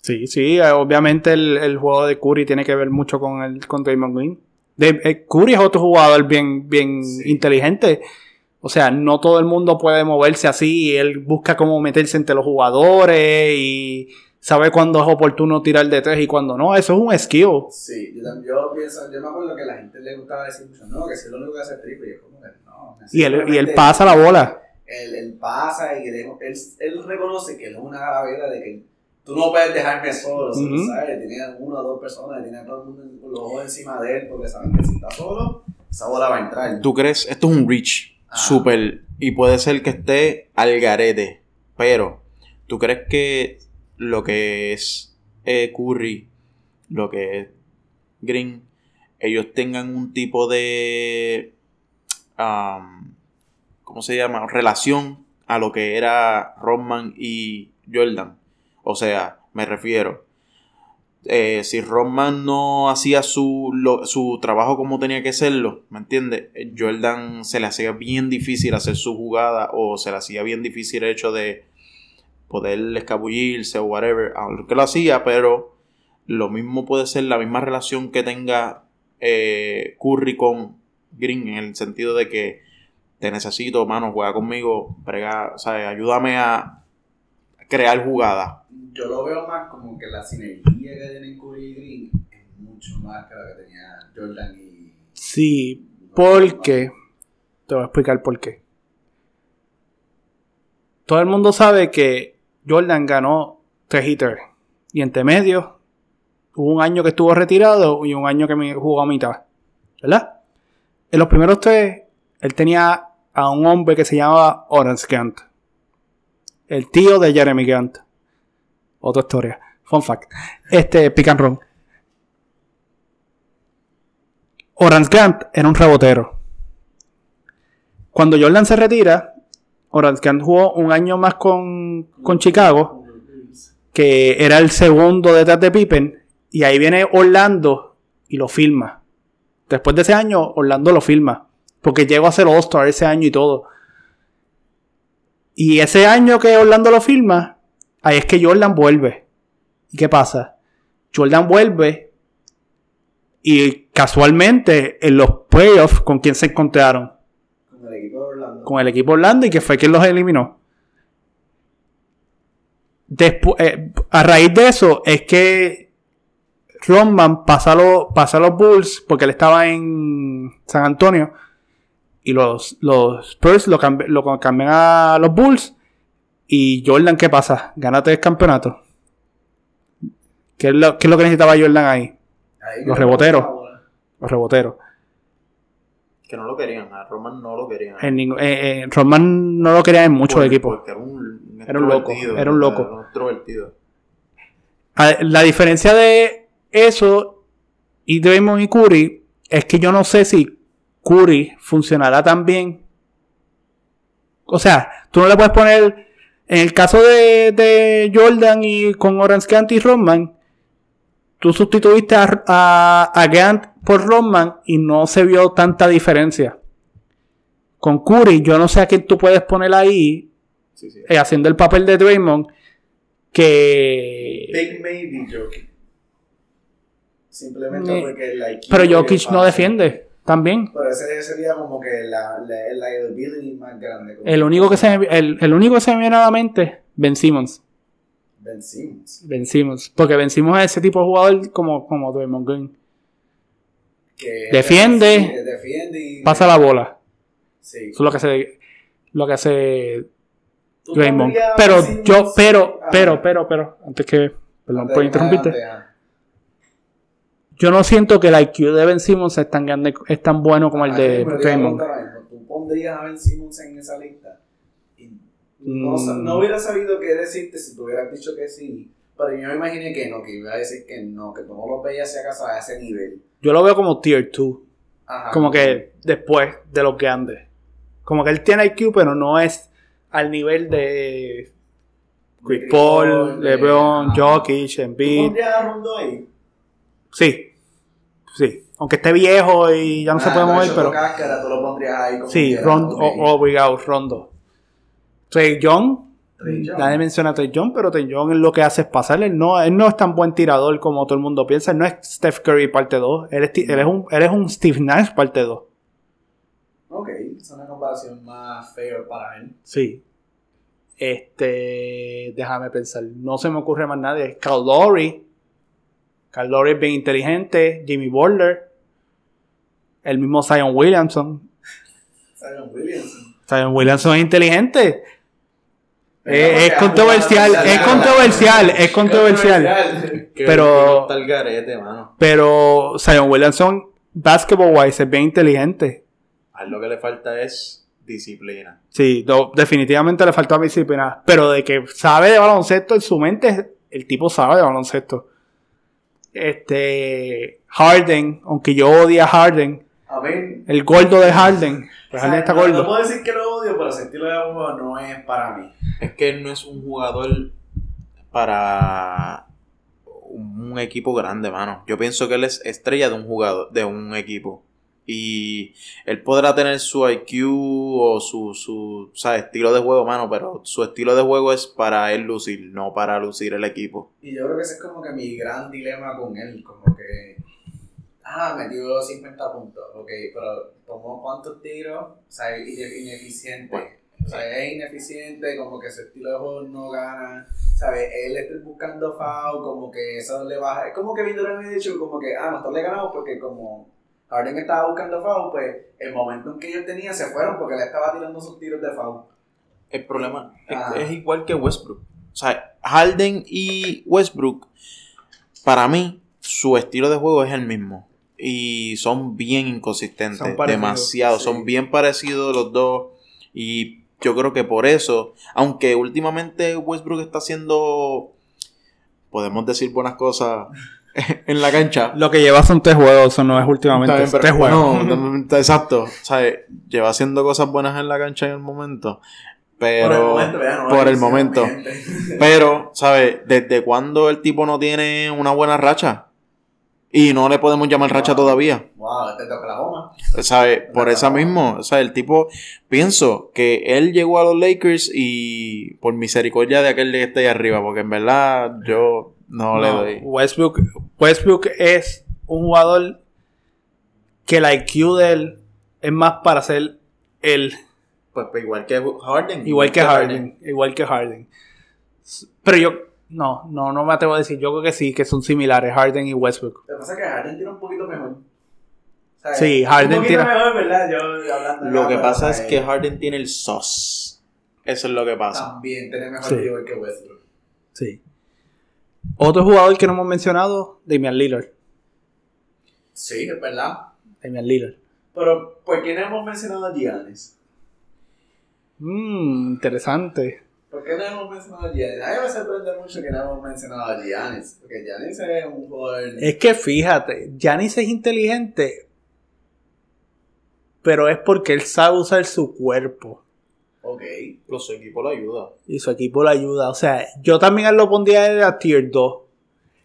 Speaker 2: Sí, sí, eh, obviamente el, el juego de Curry tiene que ver mucho con el con Draymond Green. De- eh, Curry es otro jugador bien, bien
Speaker 1: Sí.
Speaker 2: inteligente. O sea, no todo el mundo puede moverse así. Él busca cómo meterse entre los jugadores y sabe cuándo es oportuno tirar de tres y cuándo no. Eso es un skill.
Speaker 1: Sí, yo, yo pienso, yo me acuerdo que a la gente le gustaba decir mucho, no, que si es lo único que hace triple, y es como que no.
Speaker 2: Y él, y él pasa la bola.
Speaker 1: Él, él pasa y él, él, él reconoce que él es una gravedad de que tú no puedes dejarme solo,
Speaker 2: Ujú.
Speaker 1: ¿sabes? Tiene una o dos personas, tiene a todo el mundo con los ojos encima de él porque saben que si está solo, esa bola va a entrar.
Speaker 3: ¿Tú crees? Esto es un reach
Speaker 1: Ah.
Speaker 3: súper. Y puede ser que esté al garete. Pero, ¿tú crees que lo que es eh, Curry, lo que es Green, ellos tengan un tipo de. ¿Cómo se llama? Relación a lo que era Rodman y Jordan. O sea, me refiero. Eh, si Rodman no hacía su, su trabajo como tenía que hacerlo, ¿me entiendes? Eh, Jordan se le hacía bien difícil hacer su jugada o se le hacía bien difícil el hecho de poder escabullirse o whatever, aunque lo hacía, pero lo mismo puede ser la misma relación que tenga eh, Curry con Green en el sentido de que te necesito, mano, juega conmigo, brega, o sea, ayúdame a crear jugada.
Speaker 1: Yo lo veo más como que la sinergia que tienen Curry y Green es mucho más que la que tenía Jordan y...
Speaker 2: Sí, porque. Te voy a explicar por qué. Todo el mundo sabe que Jordan ganó tres hitters. Y entre medio, hubo un año que estuvo retirado y un año que me jugó a mitad. ¿Verdad? En los primeros tres, él tenía a un hombre que se llamaba Orange Gant. El tío de Jeremy Grant. Otra historia. Fun fact. Este, pick and. Orange Grant era un rebotero. Cuando Jordan se retira, Orange Grant jugó un año más con, con Chicago, que era el segundo detrás de Pippen, y ahí viene Orlando y lo filma. Después de ese año, Orlando lo filma, porque llegó a ser All-Star ese año y todo. Y ese año que Orlando lo filma, ahí es que Jordan vuelve. ¿Y qué pasa? Jordan vuelve y casualmente en los playoffs, ¿con quién se encontraron?
Speaker 1: Con el equipo de Orlando.
Speaker 2: Con el equipo Orlando y que fue quien los eliminó. Despu- eh, a raíz de eso es que Rodman pasa a, los- pasa a los Bulls porque él estaba en San Antonio y los, los Spurs lo, cambi- lo cambian a los Bulls y Jordan, ¿qué pasa? Gana tres campeonatos. ¿Qué es lo, qué es lo que necesitaba Jordan ahí?
Speaker 1: Ahí
Speaker 2: los reboteros. Los reboteros.
Speaker 3: Que no lo querían, a Roman no lo querían.
Speaker 2: En eh, eh, Rodman no lo quería en muchos equipos.
Speaker 3: Porque era un,
Speaker 2: Era un loco, era un loco.
Speaker 3: Era un extrovertido.
Speaker 2: A- La diferencia de eso y Draymond y Curry es que yo no sé si Curry funcionará tan bien. O sea, tú no le puedes poner. En el caso de, de Jordan y con Orange Gant y Rodman, tú sustituiste a, a, a Gant por Rodman y no se vio tanta diferencia. Con Curry, yo no sé a quién tú puedes poner ahí
Speaker 3: Sí, sí.
Speaker 2: eh, haciendo el papel de Draymond que
Speaker 1: Big maybe Jokic. Simplemente
Speaker 2: Eh,
Speaker 1: porque el IQ
Speaker 2: pero Jokic no defiende También.
Speaker 1: Pero ese sería como que la, la, el liability más grande. como
Speaker 2: El único que se me, el, el único que se me viene a la mente, Ben Simmons.
Speaker 1: Ben Simmons.
Speaker 2: Ben Simmons. Porque Ben Simmons es ese tipo de jugador como, como Draymond Green.
Speaker 1: Que
Speaker 2: Defiende.
Speaker 1: defiende y.
Speaker 2: Pasa la bola.
Speaker 1: Sí.
Speaker 2: Eso es lo que hace, lo que hace
Speaker 1: ¿Tú
Speaker 2: Draymond. Pero yo, pero, pero, pero, pero, antes que, perdón por interrumpirte. Yo no siento que el IQ de Ben Simmons es tan grande, es tan bueno como el de Draymond.
Speaker 1: ¿Tú pondrías a Ben Simmons en esa lista? No,
Speaker 2: Mm.
Speaker 1: no hubiera sabido qué decirte si tú hubieras dicho que sí. Pero yo me imaginé que no, que iba a decir que no, que tú no lo veías si acaso a ese nivel.
Speaker 2: Yo lo veo como tier 2.
Speaker 1: Ajá.
Speaker 2: Como que después de los grandes. Como que él tiene IQ, pero no es al nivel de Chris Paul, LeBron. Jokic,
Speaker 1: ¿Tú
Speaker 2: Embiid.
Speaker 1: pondrías a Rondo ahí?
Speaker 2: Sí. Sí. Aunque esté viejo y ya no se
Speaker 1: Ah,
Speaker 2: puede mover, pero.
Speaker 1: Cáscara, tú lo pondrías ahí como
Speaker 2: Sí, Rondo,
Speaker 1: ok.
Speaker 2: o- obligado, Rondo. Trey Young.
Speaker 1: Trey.
Speaker 2: Nadie menciona a Trey Young, pero Trey Young es lo que hace es pasar. Él no, él no es tan buen tirador como todo el mundo piensa. Él no es Steph Curry parte 2. Él es, él es, un, él es un Steve Nash parte 2.
Speaker 1: Ok, es una comparación más fair para él.
Speaker 2: Sí. Este. Déjame pensar. No se me ocurre más nadie. Cal Lowry es bien inteligente. Jimmy Butler. El mismo Zion Williamson.
Speaker 1: Zion Williamson.
Speaker 2: Zion Williamson es inteligente. Eh, es controversial, es controversial, es controversial. Pero-. Pero Zion Williamson, basketball wise, es bien inteligente.
Speaker 3: A lo que le falta es disciplina.
Speaker 2: Sí, no, definitivamente le falta disciplina. Pero de que sabe de baloncesto en su mente, el tipo sabe de baloncesto. Este. Harden, aunque yo odie a Harden,
Speaker 1: A ver,
Speaker 2: el gordo de Harden. Pues
Speaker 1: o sea,
Speaker 2: Harden está
Speaker 1: no, no
Speaker 2: gordo.
Speaker 1: puedo decir que lo odio, pero ese estilo de juego no es para mí.
Speaker 3: Es que él no es un jugador para un equipo grande, mano. Yo pienso que él es estrella de un jugador, de un equipo. Y él podrá tener su IQ o su, su o sea, estilo de juego, mano, pero su estilo de juego es para él lucir, no para lucir el equipo.
Speaker 1: Y yo creo que ese es como que mi gran dilema con él, como que, ah, metió 50 puntos, ok, pero tomó cuántos tiros, o sea, ineficiente, o sea, es ineficiente, como que su estilo de juego no gana, ¿sabes? Él está buscando foul, como que eso le baja, es como que Víctor había dicho, como que, ah, nosotros le ganamos porque como Harden estaba buscando foul, pues el momento en que ellos tenían se fueron porque le estaba tirando sus tiros de foul.
Speaker 3: El problema es, igual que Westbrook. O sea, Harden y Westbrook, para mí, su estilo de juego es el mismo. Y son bien inconsistentes.
Speaker 2: Son
Speaker 3: demasiado.
Speaker 1: sí.
Speaker 3: Son bien parecidos los dos. Y yo creo que por eso, aunque últimamente Westbrook está haciendo, podemos decir buenas cosas en la cancha.
Speaker 2: Lo que lleva son tres juegos, eso no es últimamente.
Speaker 3: Bien,
Speaker 2: tres juegos.
Speaker 3: no, exacto. O sea, lleva haciendo cosas buenas en la cancha en el momento. Pero por el momento. Pero, ¿sabes? ¿Desde cuándo el tipo no tiene una buena racha? Y no le podemos llamar racha
Speaker 1: Wow.
Speaker 3: todavía.
Speaker 1: Wow, este.
Speaker 3: Por esa mismo. O sea, el tipo, pienso que él llegó a los Lakers y por misericordia de aquel que está ahí arriba, porque en verdad yo no, le doy.
Speaker 2: Westbrook, Westbrook es un jugador que el IQ de él es más para ser él,
Speaker 3: Pues, pues igual que Harden.
Speaker 2: igual que Harden, igual que Harden. Pero yo, no, no, no me atrevo a decir, yo creo que sí, que son similares Harden y Westbrook.
Speaker 1: Lo que pasa es que Harden tiene un poquito mejor. O sea,
Speaker 2: Sí, Harden
Speaker 1: un poquito
Speaker 2: tiene-
Speaker 1: mejor, ¿verdad? Yo hablando
Speaker 3: Lo
Speaker 1: acá,
Speaker 3: que pasa es que Harden tiene el sauce. Eso es lo que pasa.
Speaker 1: También tiene mejor
Speaker 2: Sí.
Speaker 1: nivel que Westbrook.
Speaker 2: Sí. Otro jugador que no hemos mencionado, Damian Lillard.
Speaker 1: Sí, es verdad.
Speaker 2: Damian Lillard.
Speaker 1: Pero, ¿por qué no hemos mencionado a Giannis?
Speaker 2: Mmm, interesante.
Speaker 1: ¿Por qué no hemos mencionado a Giannis? A mí me sorprende mucho que no hemos mencionado a Giannis. Porque Giannis es un jugador...
Speaker 2: Es que fíjate, Giannis es inteligente, pero es porque él sabe usar su cuerpo
Speaker 1: Ok.
Speaker 3: Pero su equipo lo ayuda.
Speaker 2: y su equipo lo ayuda. O sea, yo también él lo pondría en la tier 2.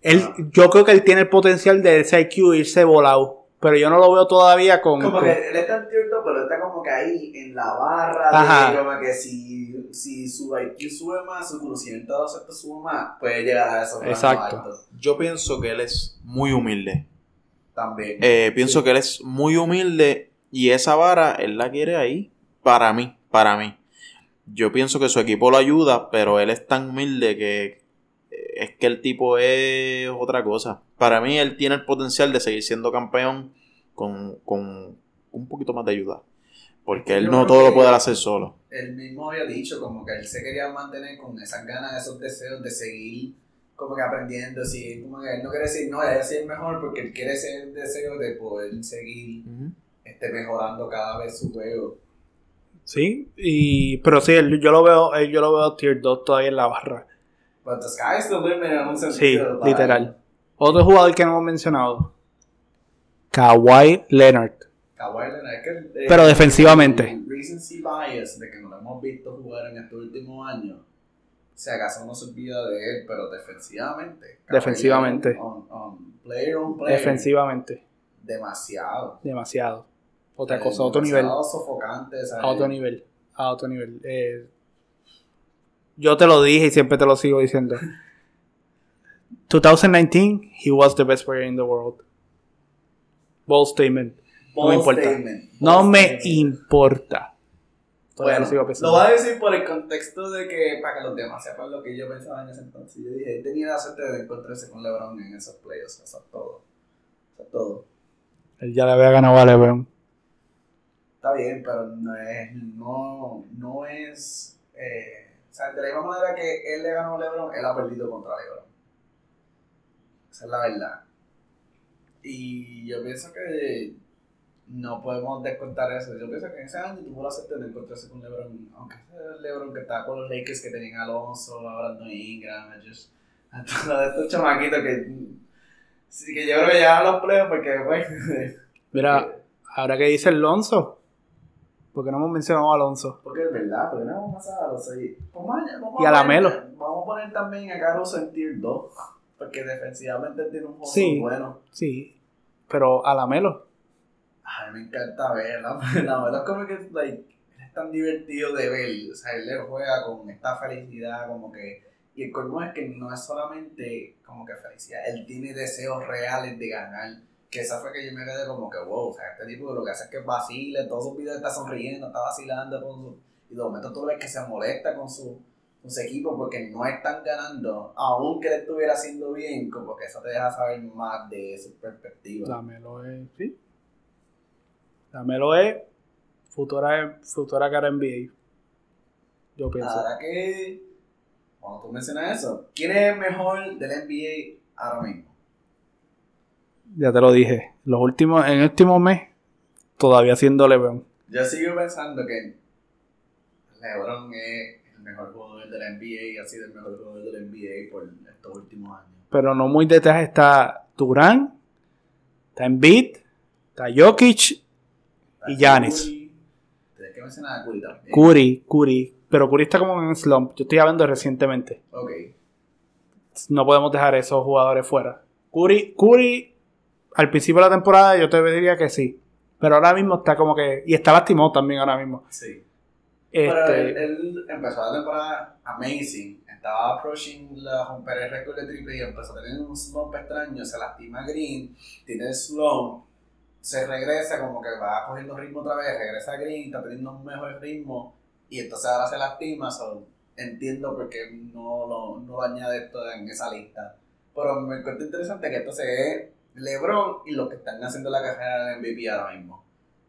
Speaker 2: Él,
Speaker 1: Ah.
Speaker 2: Yo creo que él tiene el potencial de ese IQ irse volado, pero yo no lo veo todavía con...
Speaker 1: Como
Speaker 2: con-
Speaker 1: que él está en tier 2, pero está como que ahí en la barra.
Speaker 2: Ajá.
Speaker 1: De, como que si, si su IQ sube más, su conocimiento de baloncesto sube más, puede llegar a esos
Speaker 2: Exacto.
Speaker 1: altos.
Speaker 3: Yo pienso que él es muy humilde.
Speaker 1: También.
Speaker 3: Eh, pienso
Speaker 1: Sí.
Speaker 3: que él es muy humilde y esa vara él la quiere ahí. Para mí, para mí. Yo pienso que su equipo lo ayuda, pero él es tan humilde que eh, es que el tipo es otra cosa. Para mí él tiene el potencial de seguir siendo campeón con, con un poquito más de ayuda. Porque él
Speaker 1: Yo
Speaker 3: no todo lo puede hacer solo.
Speaker 1: él mismo había dicho como que él se quería mantener con esas ganas, esos deseos de seguir como que aprendiendo, así, como que él no quiere decir, no, ser mejor, porque él quiere ese deseo de poder seguir este, mejorando cada vez su juego.
Speaker 2: Sí, y, pero sí, él- yo lo veo, él- yo lo veo tier 2 todavía en la barra.
Speaker 1: But the sky's the limit en un
Speaker 2: Sí,
Speaker 1: sentido. para-
Speaker 2: literal. Otro jugador que no hemos mencionado. Kawhi Leonard.
Speaker 1: Kawhi Leonard, es que, eh,
Speaker 2: Pero defensivamente.
Speaker 1: El recency bias de que no lo hemos visto jugar en estos últimos años, si acaso no se olvida de él, pero defensivamente. Kawhi
Speaker 2: Defensivamente.
Speaker 1: Leonard On, on player on player.
Speaker 2: Defensivamente.
Speaker 1: Demasiado.
Speaker 2: Demasiado. Otra
Speaker 1: Eh,
Speaker 2: cosa, a otro nivel.
Speaker 1: sofocante, ¿sabes?
Speaker 2: A otro nivel. A otro nivel. Eh, yo te lo dije y siempre te lo sigo diciendo. 2019, he was the best player in the world. Bold statement. No me
Speaker 1: Bold
Speaker 2: importa.
Speaker 1: statement.
Speaker 2: No
Speaker 1: Bold
Speaker 2: me
Speaker 1: statement.
Speaker 2: importa. Todavía
Speaker 1: Bueno,
Speaker 2: lo sigo
Speaker 1: lo
Speaker 2: pensando.
Speaker 1: voy a decir por el contexto de que, para que los demás sepan lo que yo pensaba en ese entonces. Yo dije, él tenía la suerte de encontrarse con LeBron en esos playoffs, eso es todo. Eso es todo.
Speaker 2: Él ya le había ganado a LeBron.
Speaker 1: Está bien, pero no es, no, no es, eh, o sea, de la misma manera que él le ganó a LeBron, él ha perdido contra LeBron. Esa es la verdad. Y yo pienso que no podemos descontar eso. Yo pienso que en ese año tuvo la suerte de encontrarse con LeBron, aunque ese LeBron que estaba con los Lakers que tenían a Alonso, a Brandon Ingram, a, a todos estos chamaquitos que, que yo creo que llegaron a los playoffs porque, pues,
Speaker 2: Mira, ahora que dice Alonso. ¿Por qué no hemos mencionado a Alonso?
Speaker 1: Porque es verdad, porque no vamos a pasar a los seis. Vamos a, vamos
Speaker 2: Y a
Speaker 1: poner-
Speaker 2: Lamelo.
Speaker 1: Vamos a poner también a Caruso en tier 2. Porque defensivamente tiene un juego
Speaker 2: Sí.
Speaker 1: bueno.
Speaker 2: Sí. Pero a Lamelo.
Speaker 1: Ay, me encanta verla. Lamelo es como que like, es tan divertido de ver. O sea, él le juega con esta felicidad, como que. Y el colmo es que no es solamente como que felicidad, él tiene deseos reales de ganar. Que esa fue que yo me quedé como que, wow, o sea, este tipo lo que hace es que vacile, todos sus videos está sonriendo, está vacilando con su. Y de momento tú ves que se molesta con su, con su equipo porque no están ganando, aunque le estuviera haciendo bien, como que eso te deja saber más de su perspectiva.
Speaker 2: Lamelo es. Sí. Lamelo es. Futura, futura cara NBA. Yo pienso.
Speaker 1: Ahora que, cuando tú mencionas eso, ¿quién es el mejor del NBA ahora mismo?
Speaker 2: Ya te lo dije. Los últimos, en el último mes, todavía siendo LeBron.
Speaker 1: Yo sigo pensando que LeBron es el mejor jugador de la NBA y ha sido el mejor jugador de la NBA por estos últimos años.
Speaker 2: Pero no muy detrás está Durán, está Embiid, está Jokic, Y Giannis.
Speaker 1: Tienes que mencionar a Curry también.
Speaker 2: Curry, Curry. Pero Curry está como en un slump. Yo estoy hablando recientemente.
Speaker 1: Ok.
Speaker 2: No podemos dejar esos jugadores fuera. Curry, Curry, al principio de la temporada yo te diría que sí. Pero ahora mismo está como que. Y está lastimado también ahora mismo.
Speaker 1: Sí. Pero
Speaker 2: Este,
Speaker 1: él, él empezó la temporada amazing. Estaba approaching la romper el récord de triple y empezó a tener un slump extraño. Se lastima Green, tiene el slump, se regresa como que va cogiendo ritmo otra vez, regresa a Green, está teniendo un mejor ritmo y entonces ahora se lastima. So, entiendo por qué no lo, no lo añade esto en esa lista. Pero me encuentro interesante que entonces es LeBron y los que están haciendo la carrera de MVP ahora mismo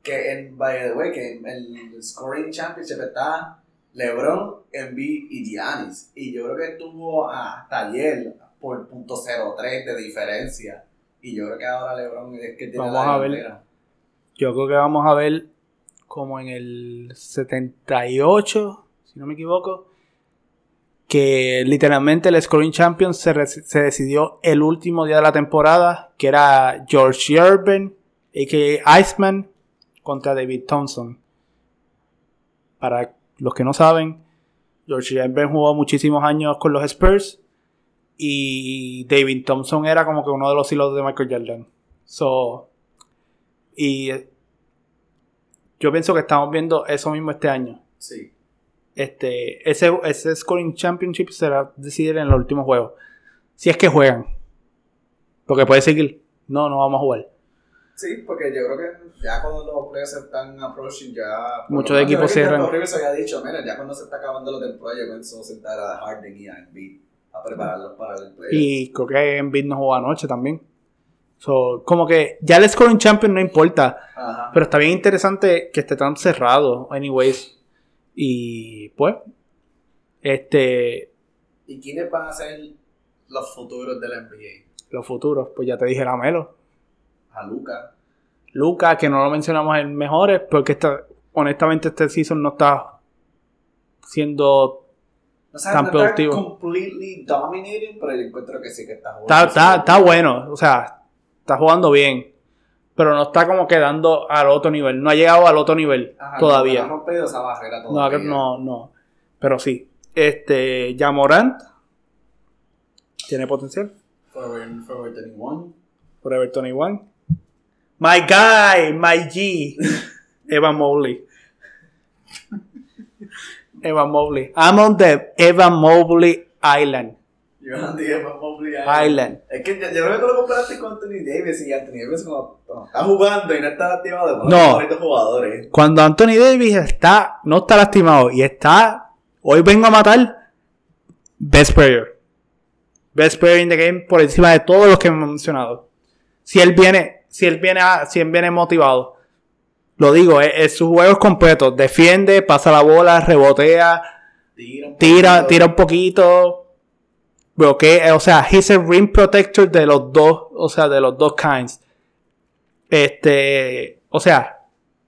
Speaker 1: que en, by the way, que en el scoring championship está LeBron, Embiid y Giannis. Y yo creo que estuvo hasta ayer por punto .03 de diferencia. Y yo creo que ahora LeBron es que tiene
Speaker 2: Vamos
Speaker 1: la
Speaker 2: a ver. yo creo que vamos a ver como en el 78, si no me equivoco, que literalmente el Scoring Champions se, se decidió el último día de la temporada, que era George Urban, a.k.a. Iceman, contra David Thompson. Para los que no saben, George Urban jugó muchísimos años con los Spurs y David Thompson era como que uno de los hilos de Michael Jordan. So, y eh, yo pienso que estamos viendo eso mismo este año.
Speaker 1: Sí.
Speaker 2: Este, ese, ese Scoring Championship será decidir en los últimos juegos. Si es que juegan. Porque puede seguir. No, no vamos a jugar.
Speaker 1: Sí, porque yo creo que ya cuando los players están approaching, ya.
Speaker 2: Muchos equipos cierran.
Speaker 1: Rivers había dicho, mira, ya cuando se está acabando la temporada, yo pienso sentar a Harden y a Embiid a prepararlos para el playoff.
Speaker 2: Y creo que Embiid no jugó anoche también. So, como que ya el scoring champion no importa.
Speaker 1: Ajá.
Speaker 2: Pero está bien interesante que esté tan cerrado, anyways. Y pues, este,
Speaker 1: ¿Y quiénes van a ser los futuros del NBA?
Speaker 2: los futuros, pues ya te dije la Melo.
Speaker 1: A Luca.
Speaker 2: Luca, que no lo mencionamos en mejores, porque está, honestamente este season no está siendo...
Speaker 1: No sé,
Speaker 2: Tan
Speaker 1: no
Speaker 2: productivo.
Speaker 1: está completely dominating, pero yo encuentro que sí que está jugando.
Speaker 2: Está, está, está bueno, o sea, está jugando bien. Pero no está como quedando al otro nivel. No ha llegado al otro nivel
Speaker 1: Ajá,
Speaker 2: todavía.
Speaker 1: No ha rompido esa barrera
Speaker 2: No,
Speaker 1: todavía.
Speaker 2: no, no. Pero sí. Este, Jamorant tiene potencial.
Speaker 1: Forever, Forever 21.
Speaker 2: Forever 21. My guy, my G. Evan Mobley. Evan Mobley. I'm on the Evan Mobley Island.
Speaker 1: Yo no dije más Mobley ahí.
Speaker 2: Island.
Speaker 1: Es que yo, yo creo que tú lo comparaste con Anthony Davis y Anthony Davis como, como está jugando y no está uno de
Speaker 2: No.
Speaker 1: los jugadores.
Speaker 2: Cuando Anthony Davis está, no está lastimado y está, hoy vengo a matar, best player. Best player in the game por encima de todos los que hemos mencionado. Si él viene, si él viene, a- si él viene motivado, lo digo, es, es su juego es completo. Defiende, pasa la bola, rebotea,
Speaker 1: Tira,
Speaker 2: tira un poquito. Bloquea, o sea, he's a rim protector de los dos, o sea, de los dos kinds. Este, o sea,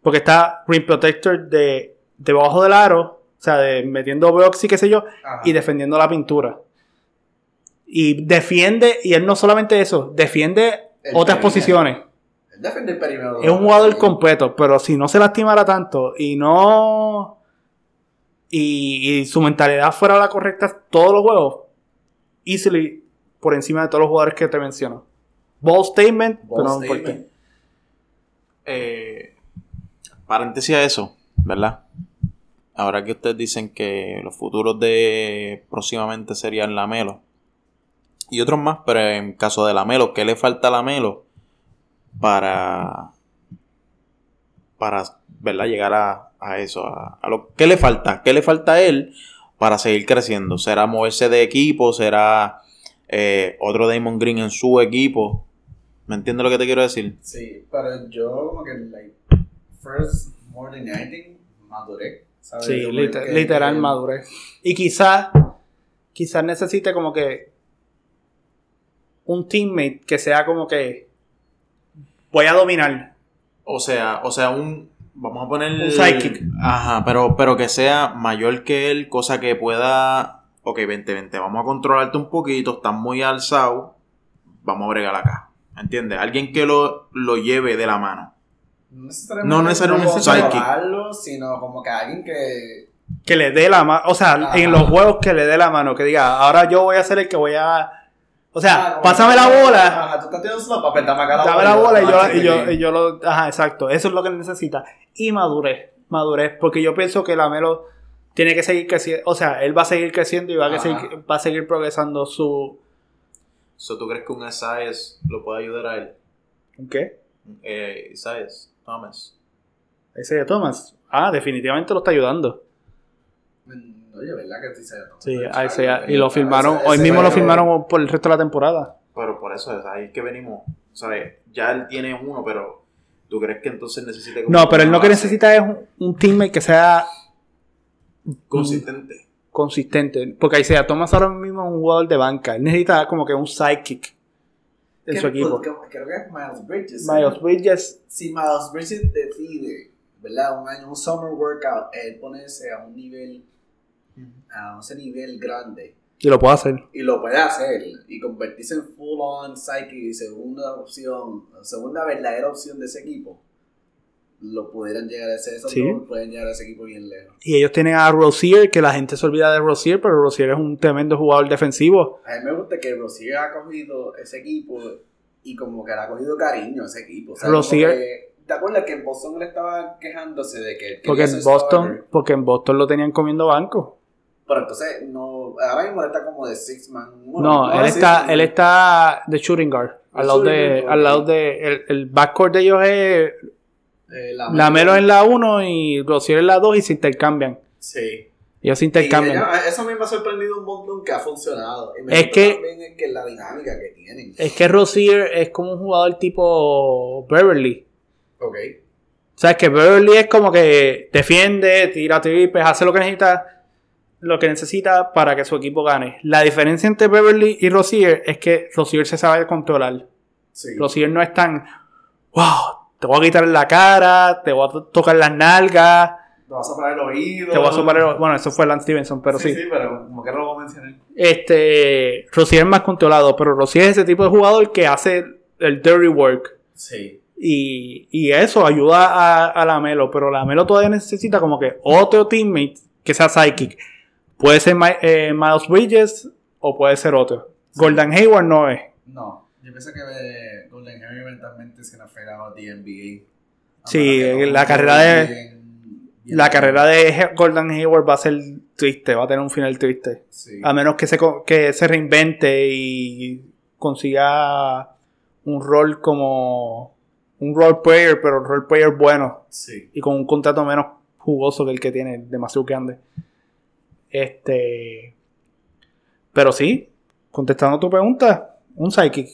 Speaker 2: porque está rim protector de debajo del aro, o sea, de metiendo blocks y qué sé yo,
Speaker 1: Ajá.
Speaker 2: y defendiendo la pintura. Y defiende, y él no solamente eso, defiende
Speaker 1: El
Speaker 2: otras posiciones.
Speaker 1: Él defiende el perímetro.
Speaker 2: Es un jugador completo, pero si no se lastimara tanto y no. Y, y su mentalidad fuera la correcta todos los juegos, easily por encima de todos los jugadores que te menciono. Ball statement,
Speaker 1: Ball
Speaker 2: pero no importa.
Speaker 1: statement.
Speaker 3: Eh, paréntesis a eso, ¿verdad? Ahora que ustedes dicen que los futuros de próximamente serían Lamelo y otros más, pero en caso de Lamelo, ¿qué le falta a Lamelo para para ¿verdad? llegar a, a eso? A, a lo, ¿Qué le falta? ¿Qué le falta a él para seguir creciendo? ¿Será moverse de equipo? ¿Será eh, otro Damon Green en su equipo? ¿Me entiendes lo que te quiero decir?
Speaker 1: Sí, pero yo como que, like, first, more than anything, maduré. ¿sabes?
Speaker 2: Sí,
Speaker 1: que-
Speaker 2: literal
Speaker 1: que-
Speaker 2: madurez. Y quizás, quizás necesite como que un teammate que sea como que voy a dominar.
Speaker 3: O sea, o sea, un. Vamos a poner.
Speaker 2: Un sidekick.
Speaker 3: Ajá, pero, pero que sea mayor que él, cosa que pueda. Ok, vente, vente, vamos a controlarte un poquito, estás muy alzado. Vamos a bregar acá. ¿Entiendes? Alguien que lo, lo lleve de la mano.
Speaker 1: No necesariamente,
Speaker 3: No necesariamente un sidekick.
Speaker 1: controlarlo, sino como que alguien que...
Speaker 2: Que le dé la mano, o sea,
Speaker 1: Ajá.
Speaker 2: en los juegos que le dé la mano, que diga, ahora yo voy a ser el que voy a... O sea,
Speaker 1: Ah,
Speaker 2: pásame la bola,
Speaker 1: Ajá, tú estás tirando slot, papel, dame acá la
Speaker 2: dame la bola y yo,
Speaker 1: ah,
Speaker 2: y, yo, y yo lo... Ajá, exacto, eso es lo que él necesita. Y madurez, madurez, porque yo pienso que la Melo tiene que seguir creciendo, o sea, él va a seguir creciendo y va a, seguir, va a seguir progresando su...
Speaker 3: So, ¿Tú crees que un Isaias lo puede ayudar a él?
Speaker 2: ¿Qué?
Speaker 3: Eh, Isaias, Thomas.
Speaker 2: Ese de Thomas. Ah, definitivamente lo está ayudando.
Speaker 1: Oye, ¿verdad que sí se
Speaker 2: Sí,
Speaker 1: se-
Speaker 2: y lo firmaron,
Speaker 1: ese-
Speaker 2: hoy mismo lo firmaron por el resto de la temporada.
Speaker 3: Pero por eso es ahí que venimos. ¿Sabes? Ya él tiene uno, pero ¿tú crees que entonces necesita como
Speaker 2: No, pero él
Speaker 3: una
Speaker 2: lo que
Speaker 3: base
Speaker 2: necesita es un, un teammate que sea
Speaker 3: consistente?
Speaker 2: consistente. Porque Isaiah Thomas ahora mismo es un jugador de banca. Él necesita como que un sidekick en
Speaker 1: ¿Qué-
Speaker 2: su equipo.
Speaker 1: Creo que es Miles Bridges.
Speaker 2: Miles Bridges,
Speaker 1: Si Miles Bridges decide, ¿verdad? Un año, un summer workout, él ponerse a un nivel, a ese nivel grande.
Speaker 2: y lo puede hacer.
Speaker 1: Y lo puede hacer. Y convertirse en full on psyche segunda opción, segunda verdadera opción de ese equipo. Lo pudieran llegar a ese, esos
Speaker 2: Sí.
Speaker 1: pueden llegar a ese equipo bien lejos.
Speaker 2: Y ellos tienen a Rozier, que la gente se olvida de Rozier, pero Rozier es un tremendo jugador defensivo.
Speaker 1: A mí me gusta que Rosier ha cogido ese equipo y como que le ha cogido cariño a ese equipo. O sea,
Speaker 2: Rosier-
Speaker 1: ¿Te acuerdas que en Boston le estaba quejándose de que...
Speaker 2: Porque en Boston,
Speaker 1: starter?
Speaker 2: porque en Boston lo tenían comiendo banco.
Speaker 1: Pero entonces, no, ahora mismo él está como de six man.
Speaker 2: No, él está,
Speaker 1: man.
Speaker 2: él está de shooting guard Al lado de, al lado de, el, el backcourt de ellos es
Speaker 1: Eh, la
Speaker 2: Lamelo en la 1 y Rosier en la 2 y se intercambian.
Speaker 1: Sí.
Speaker 2: Ellos se intercambian.
Speaker 1: ella- eso a mí me ha sorprendido un montón que ha funcionado. Y me
Speaker 2: Es que-
Speaker 1: también es que la dinámica que tienen.
Speaker 2: Es que Rosier es como un jugador tipo Beverly.
Speaker 1: Ok.
Speaker 2: O sea, es que Beverly es como que defiende, tira triples, hace lo que necesita, lo que necesita para que su equipo gane. La diferencia entre Beverly y Rosier es que Rosier se sabe controlar.
Speaker 1: Sí.
Speaker 2: Rosier no es tan, wow, te voy a quitar la cara, te voy a to- tocar las nalgas,
Speaker 1: Te vas a soplar el oído.
Speaker 2: te voy a soplar el- Bueno, eso fue Lance Stevenson, pero sí.
Speaker 1: Sí, sí, pero como que no lo voy a mencionar.
Speaker 2: Este, Rosier es más controlado, pero Rosier es ese tipo de jugador que hace el dirty work.
Speaker 1: Sí.
Speaker 2: Y, y eso ayuda a, a la Melo, pero la Melo todavía necesita como que otro teammate que sea psychic. Puede ser eh, Miles Bridges o puede ser otro. Gordon Hayward no es.
Speaker 1: No. Yo pienso que eh, Golden Harry eventualmente se fue a the NBA.
Speaker 2: Sí,
Speaker 1: A menos que
Speaker 2: la carrera de-
Speaker 1: bien- bien-
Speaker 2: La carrera de Gordon Hayward va a ser triste, va a tener un final triste.
Speaker 1: Sí.
Speaker 2: A menos que se, que se reinvente y consiga un rol como un role player, pero un role player bueno.
Speaker 1: Sí.
Speaker 2: y con un contrato menos jugoso que el que tiene, demasiado grande. Este. Pero sí, contestando tu pregunta, un psychic.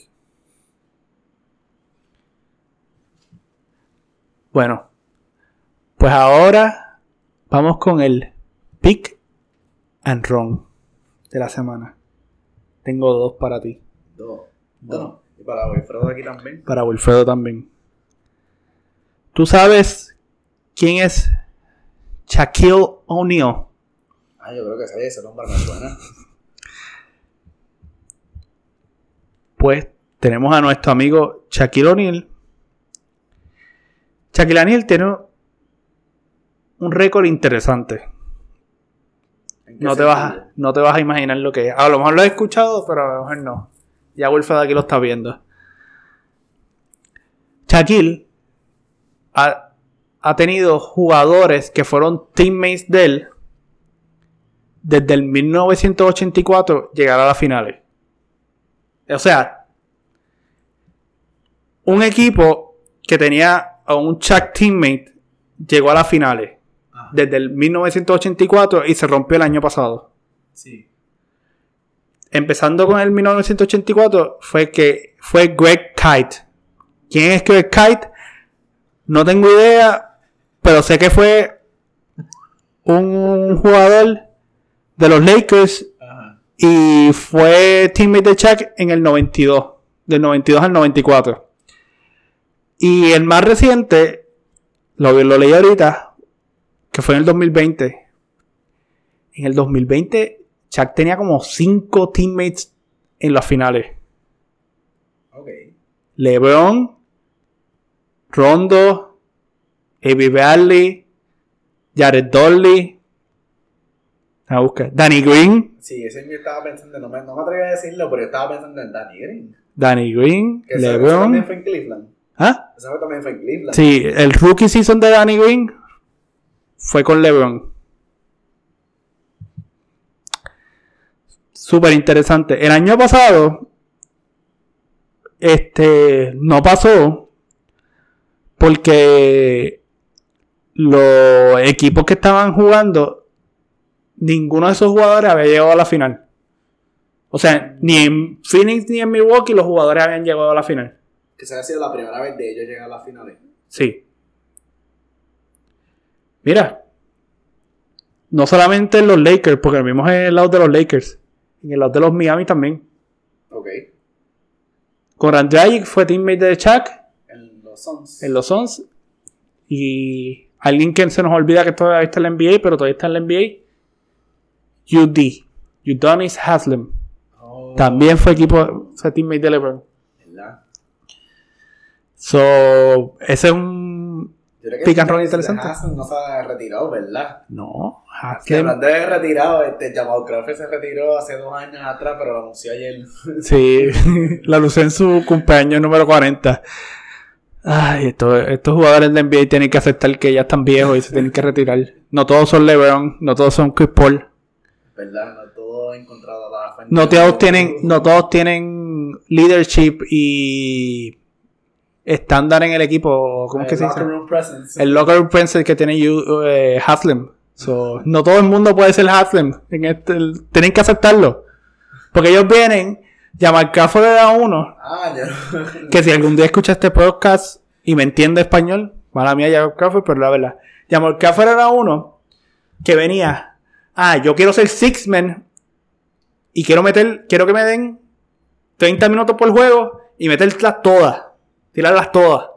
Speaker 2: Bueno, pues ahora vamos con el pick and run de la semana. Tengo dos para ti,
Speaker 1: Dos. Dos. Y para Wilfredo aquí también.
Speaker 2: para Wilfredo también. ¿Tú sabes quién es Shaquille O'Neal?
Speaker 1: Ah, yo creo que ese nombre me suena.
Speaker 2: Pues tenemos a nuestro amigo Shaquille O'Neal. Shaquille O'Neal tiene un récord interesante.
Speaker 1: ¿En qué
Speaker 2: No te, vas a, no te vas a imaginar lo que es. A lo mejor lo he escuchado, pero a lo mejor no. Ya Wilfred aquí lo está viendo. Shaquille ha, ha tenido jugadores que fueron teammates de él desde el 1984 llegar a las finales. O sea, un equipo que tenía a un Shaq teammate llegó a las finales
Speaker 1: Ajá.
Speaker 2: desde el 1984 y se rompió el año pasado.
Speaker 1: Sí.
Speaker 2: Empezando con el 1984 fue que fue Greg Kite. ¿Quién es Greg Kite? No tengo idea, pero sé que fue un jugador de los Lakers
Speaker 1: Ajá.
Speaker 2: y fue teammate de Chuck en el 92, del 92 al 94. Y el más reciente, lo, lo leí ahorita, que fue en el 2020. En el 2020, Chuck tenía como 5 teammates en las finales.
Speaker 1: Ok.
Speaker 2: LeBron, Rondo, Avery Bradley, Jared Dudley, a buscar, Danny Green,
Speaker 1: Sí, ese yo estaba pensando, no me, no me atreví a decirlo, pero yo estaba pensando en Danny Green.
Speaker 2: Danny Green,
Speaker 1: Que ese, ese también
Speaker 2: LeBron.
Speaker 1: fue en Cleveland.
Speaker 2: ¿Ah?
Speaker 1: Ese fue también fue en Cleveland.
Speaker 2: Sí, el rookie season de Danny Green fue con LeBron. Súper interesante. El año pasado, este, no pasó porque los equipos que estaban jugando, ninguno de esos jugadores había llegado a la final. O sea, ni en Phoenix ni en Milwaukee los jugadores habían llegado a la final.
Speaker 1: Que esa ha sido la primera vez de ellos llegar a las finales.
Speaker 2: Sí. Mira. No solamente en los Lakers, porque lo mismo es en el lado de los Lakers. En el lado de los Miami también.
Speaker 1: Ok.
Speaker 2: Goran Dragic fue teammate de Chuck
Speaker 1: En los Suns.
Speaker 2: en los Suns. Y alguien que se nos olvida que todavía está en la NBA, pero todavía está en la NBA. UD. Udonis Haslem.
Speaker 1: Oh,
Speaker 2: También fue equipo, fue teammate de LeBron.
Speaker 1: ¿verdad?
Speaker 2: So, ese es un... Pick and roll interesante.
Speaker 1: no se ha retirado, ¿verdad?
Speaker 2: No, Haslem.
Speaker 1: hablando de retirado, este Jamal Crawford se retiró hace dos años atrás, pero lo anunció ayer.
Speaker 2: Sí, la lució en su cumpleaños número 40. Ay, esto- estos jugadores de NBA tienen que aceptar que ya están viejos y se tienen que retirar. No todos son LeBron, no todos son Chris Paul.
Speaker 1: ¿Verdad? No encontrado la
Speaker 2: todos tienen, no todos tienen leadership y estándar en el equipo. ¿Cómo es que
Speaker 1: El
Speaker 2: se dice?
Speaker 1: locker room presence.
Speaker 2: El locker room presence que tiene eh, Haslem. So, no todo el mundo puede ser Haslem. En este, el- tienen que aceptarlo. Porque ellos vienen, Jamal Crawford era uno,
Speaker 1: Ah, ya.
Speaker 2: que si algún día escucha este podcast y me entiende español, mala mía Jamal Crawford, pero la verdad. Jamal Crawford era uno que venía, ah, yo quiero ser six man y quiero meter, quiero que me den 30 minutos por juego y meterlas todas, tirarlas todas.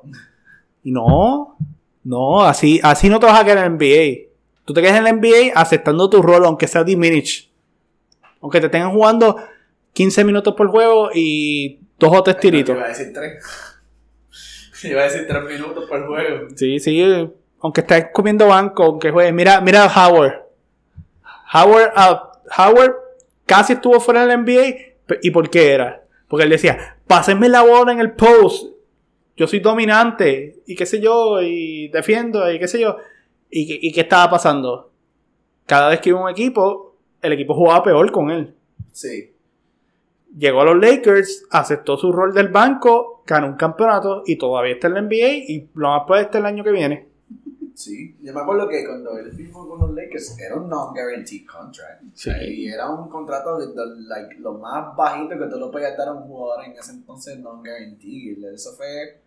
Speaker 2: Y no, no, así, así no te vas a quedar en el NBA. Tú te quedas en el NBA aceptando tu rol, aunque sea diminish. Aunque te tengan jugando 15 minutos por juego y dos o tres tiritos.
Speaker 1: Iba a decir tres. Iba a decir tres minutos por juego.
Speaker 2: Sí, sí, aunque estés comiendo banco, aunque juegue. Mira, mira a Howard. Howard, ah, Howard casi estuvo fuera del NBA. ¿Y por qué era? Porque él decía, pásenme la bola en el post. Yo soy dominante. Y qué sé yo, y defiendo, y qué sé yo. ¿Y, qué- y qué estaba pasando? Cada vez que iba un equipo, el equipo jugaba peor con él.
Speaker 1: Sí.
Speaker 2: Llegó a los Lakers, aceptó su rol del banco, ganó un campeonato y todavía está en la NBA y lo más puede estar el año que viene.
Speaker 1: Sí. Yo me acuerdo que cuando él firmó con los Lakers era un non-guaranteed contract.
Speaker 2: Sí.
Speaker 1: Y era un contrato de, de, like, lo más bajito que tú lo podías dar a un jugador en ese entonces non-guaranteed. Eso fue.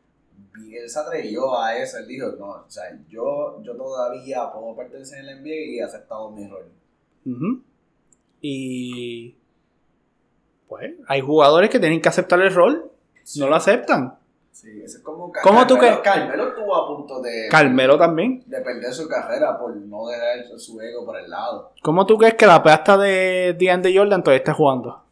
Speaker 1: Y él se atrevió a eso. Él dijo: No, o sea, yo, yo todavía puedo pertenecer en el NBA y he aceptado mi rol.
Speaker 2: Ujú. Y pues hay jugadores que tienen que aceptar el rol, no lo aceptan.
Speaker 1: Sí, eso es como.
Speaker 2: ¿Cómo tú
Speaker 1: Carmelo-
Speaker 2: que-
Speaker 1: Carmelo estuvo a punto de.
Speaker 2: Carmelo también.
Speaker 1: de perder su carrera por no dejar su ego por el lado.
Speaker 2: ¿Cómo tú crees que la pasta de DeAndre Jordan todavía está jugando?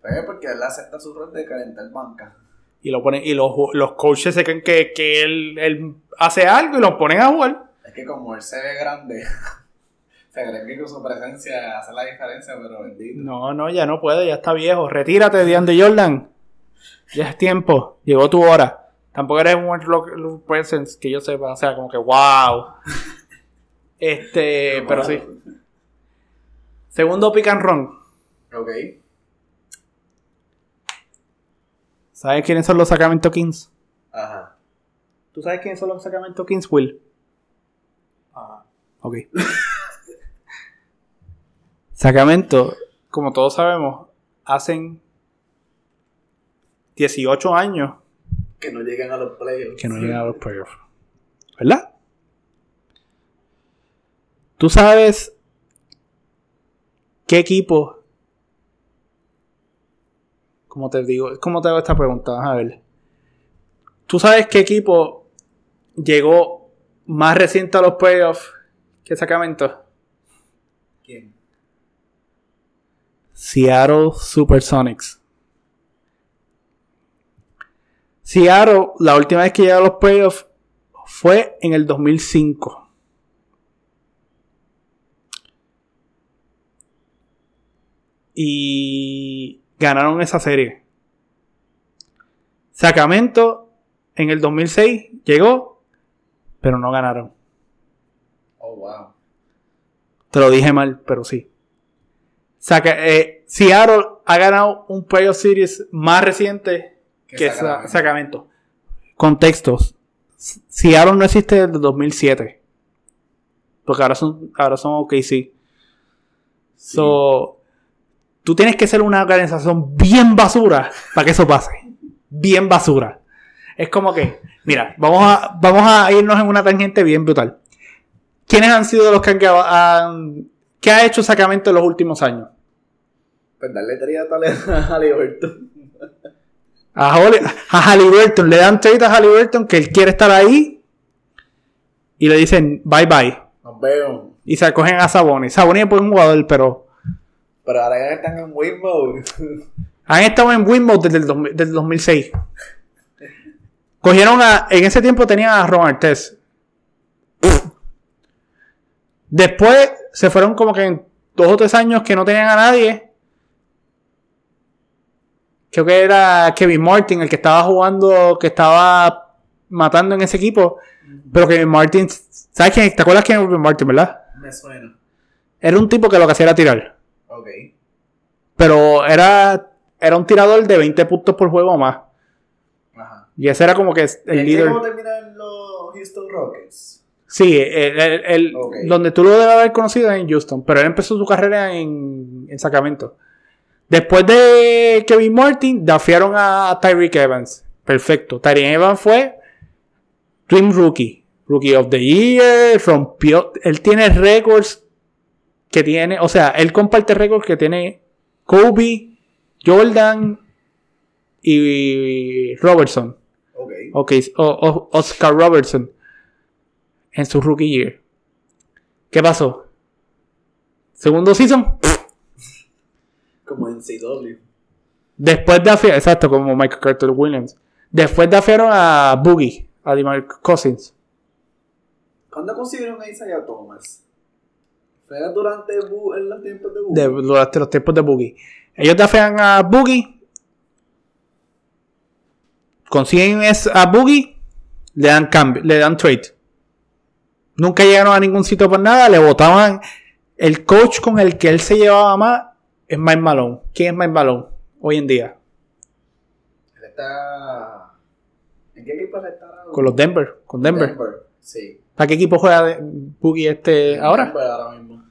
Speaker 1: Pues porque él acepta su rol de calentar banca.
Speaker 2: Y lo ponen, y los, los coaches se creen que, que él, él hace algo y lo ponen a jugar.
Speaker 1: Es que como él se ve grande, se cree que con su presencia hace la diferencia, pero bendito.
Speaker 2: No, no, ya no puede, ya está viejo. Retírate, DeAndre Jordan. Ya es tiempo, llegó tu hora. Tampoco eres un rock presence que yo sepa, o sea, como que wow. Este, pero sí. Segundo pick and run.
Speaker 1: Ok.
Speaker 2: ¿Sabes quiénes son los Sacramento Kings?
Speaker 1: Ajá.
Speaker 2: ¿Tú sabes quiénes son los Sacramento Kings, Will?
Speaker 1: Ajá.
Speaker 2: Ok. Sacramento, como todos sabemos, hacen 18 años
Speaker 1: Que no llegan a los playoffs.
Speaker 2: que no llegan a los playoffs. ¿Verdad? ¿Tú sabes qué equipo? ¿Cómo te digo? ¿Cómo te hago esta pregunta? A ver. ¿Tú sabes qué equipo llegó más reciente a los playoffs que Sacramento?
Speaker 1: ¿Quién?
Speaker 2: Seattle Supersonics. Seattle, la última vez que llegó a los playoffs fue en el 2005. Y ganaron esa serie. Sacramento en el 2006 llegó, pero no ganaron.
Speaker 1: Oh, wow.
Speaker 2: Te lo dije mal, pero sí. Saca, eh, Seattle ha ganado un playoff series más reciente
Speaker 1: Que
Speaker 2: que Sa-
Speaker 1: Sacramento.
Speaker 2: Sacramento. Contextos. Seattle no existe desde 2007. Porque ahora son, ahora son OKC. So, tú tienes que ser una organización bien basura para que eso pase. Bien basura. Es como que, mira, vamos a, vamos a irnos en una tangente bien brutal. ¿Quiénes han sido los que han, ¿Qué ha hecho Sacramento en los últimos años?
Speaker 1: Pues darle tales a Liberton.
Speaker 2: A, Halliburton, le dan trade a Halliburton que él quiere estar ahí y le dicen bye bye.
Speaker 1: Nos vemos.
Speaker 2: Y se acogen a Sabonis. Sabonis es buen jugador, pero
Speaker 1: Pero ahora ya están en win mode.
Speaker 2: han estado en win mode desde el, 2000 desde el 2006. Cogieron a. En ese tiempo tenían a Ron Artest. Después se fueron como que en dos o tres años que no tenían a nadie. Creo que era Kevin Martin el que estaba jugando, que estaba matando en ese equipo. Pero Kevin Martin, ¿sabes quién? ¿Te acuerdas quién es Kevin Martin, verdad?
Speaker 1: Me suena.
Speaker 2: Era un tipo que lo que hacía era tirar.
Speaker 1: Ok.
Speaker 2: Pero era era un tirador de 20 puntos por juego o más.
Speaker 1: Ajá.
Speaker 2: Y ese era como que el
Speaker 1: ¿En
Speaker 2: líder.
Speaker 1: ¿Cómo terminan los Houston Rockets?
Speaker 2: Sí, el, el- donde tú lo debes haber conocido es en Houston, pero él empezó su carrera en, en Sacramento. Después de Kevin Martin, dafiaron a Tyreek Evans. Perfecto. Tyreek Evans fue Dream Rookie. Rookie of the Year. Rompió. Él tiene récords que tiene. O sea, él comparte récords que tiene Kobe, Jordan y Robertson.
Speaker 1: Ok.
Speaker 2: Ok, o- o- Oscar Robertson en su rookie year. ¿Qué pasó? Segundo season.
Speaker 1: Como en CW.
Speaker 2: Después de afiar, exacto, como Michael Carter Williams. Después de afiaron a Boogie, a DeMar Cousins.
Speaker 1: ¿Cuándo consiguieron a Isaiah Thomas? ¿Fue durante en los tiempos de?
Speaker 2: De, durante los tiempos de Boogie. Ellos defian a Boogie. Consiguen es- a Boogie. Le dan cambio, le dan trade. Nunca llegaron a ningún sitio por nada. Le votaban. El coach con el que él se llevaba más es Mike Malone. ¿Quién es Mike Malone hoy en día?
Speaker 1: Él está... ¿En qué equipo está?
Speaker 2: Con los Denver. Con Denver.
Speaker 1: Sí.
Speaker 2: ¿Para qué equipo juega Boogie este ahora?
Speaker 1: Denver ahora mismo.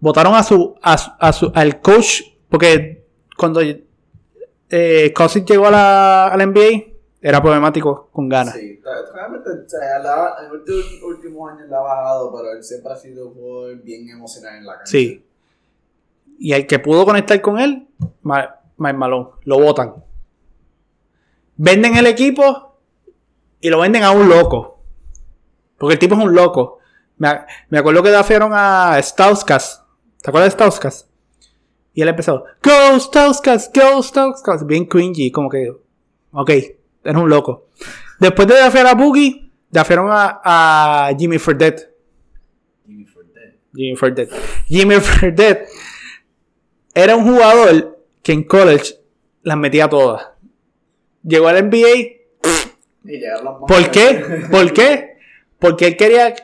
Speaker 2: votaron a su, a su- a su- al coach porque cuando eh, Cousins llegó a la, a la NBA era problemático con ganas.
Speaker 1: Sí, realmente, o sea, la- en los últimos, últimos años la ha bajado, pero él siempre ha sido un jugador bien emocional en la cancha.
Speaker 2: Sí. Y el que pudo conectar con él, Mike Malone, lo votan. Venden el equipo y lo venden a un loco. Porque el tipo es un loco. Me, me acuerdo que defiaron a Stauskas. ¿Te acuerdas de Stauskas? Y él empezó, Go Stauskas, Go Stauskas. Bien cringy, como que, ok, eres un loco. Después de desafiar a Boogie, desafiaron a, a Jimmy Fredette.
Speaker 1: Jimmy Fredette.
Speaker 2: Jimmy Fredette. Jimmy Fredette era un jugador que en college las metía todas. Llegó al NBA.
Speaker 1: Y
Speaker 2: ¿Por qué? ¿Por qué? Porque él quería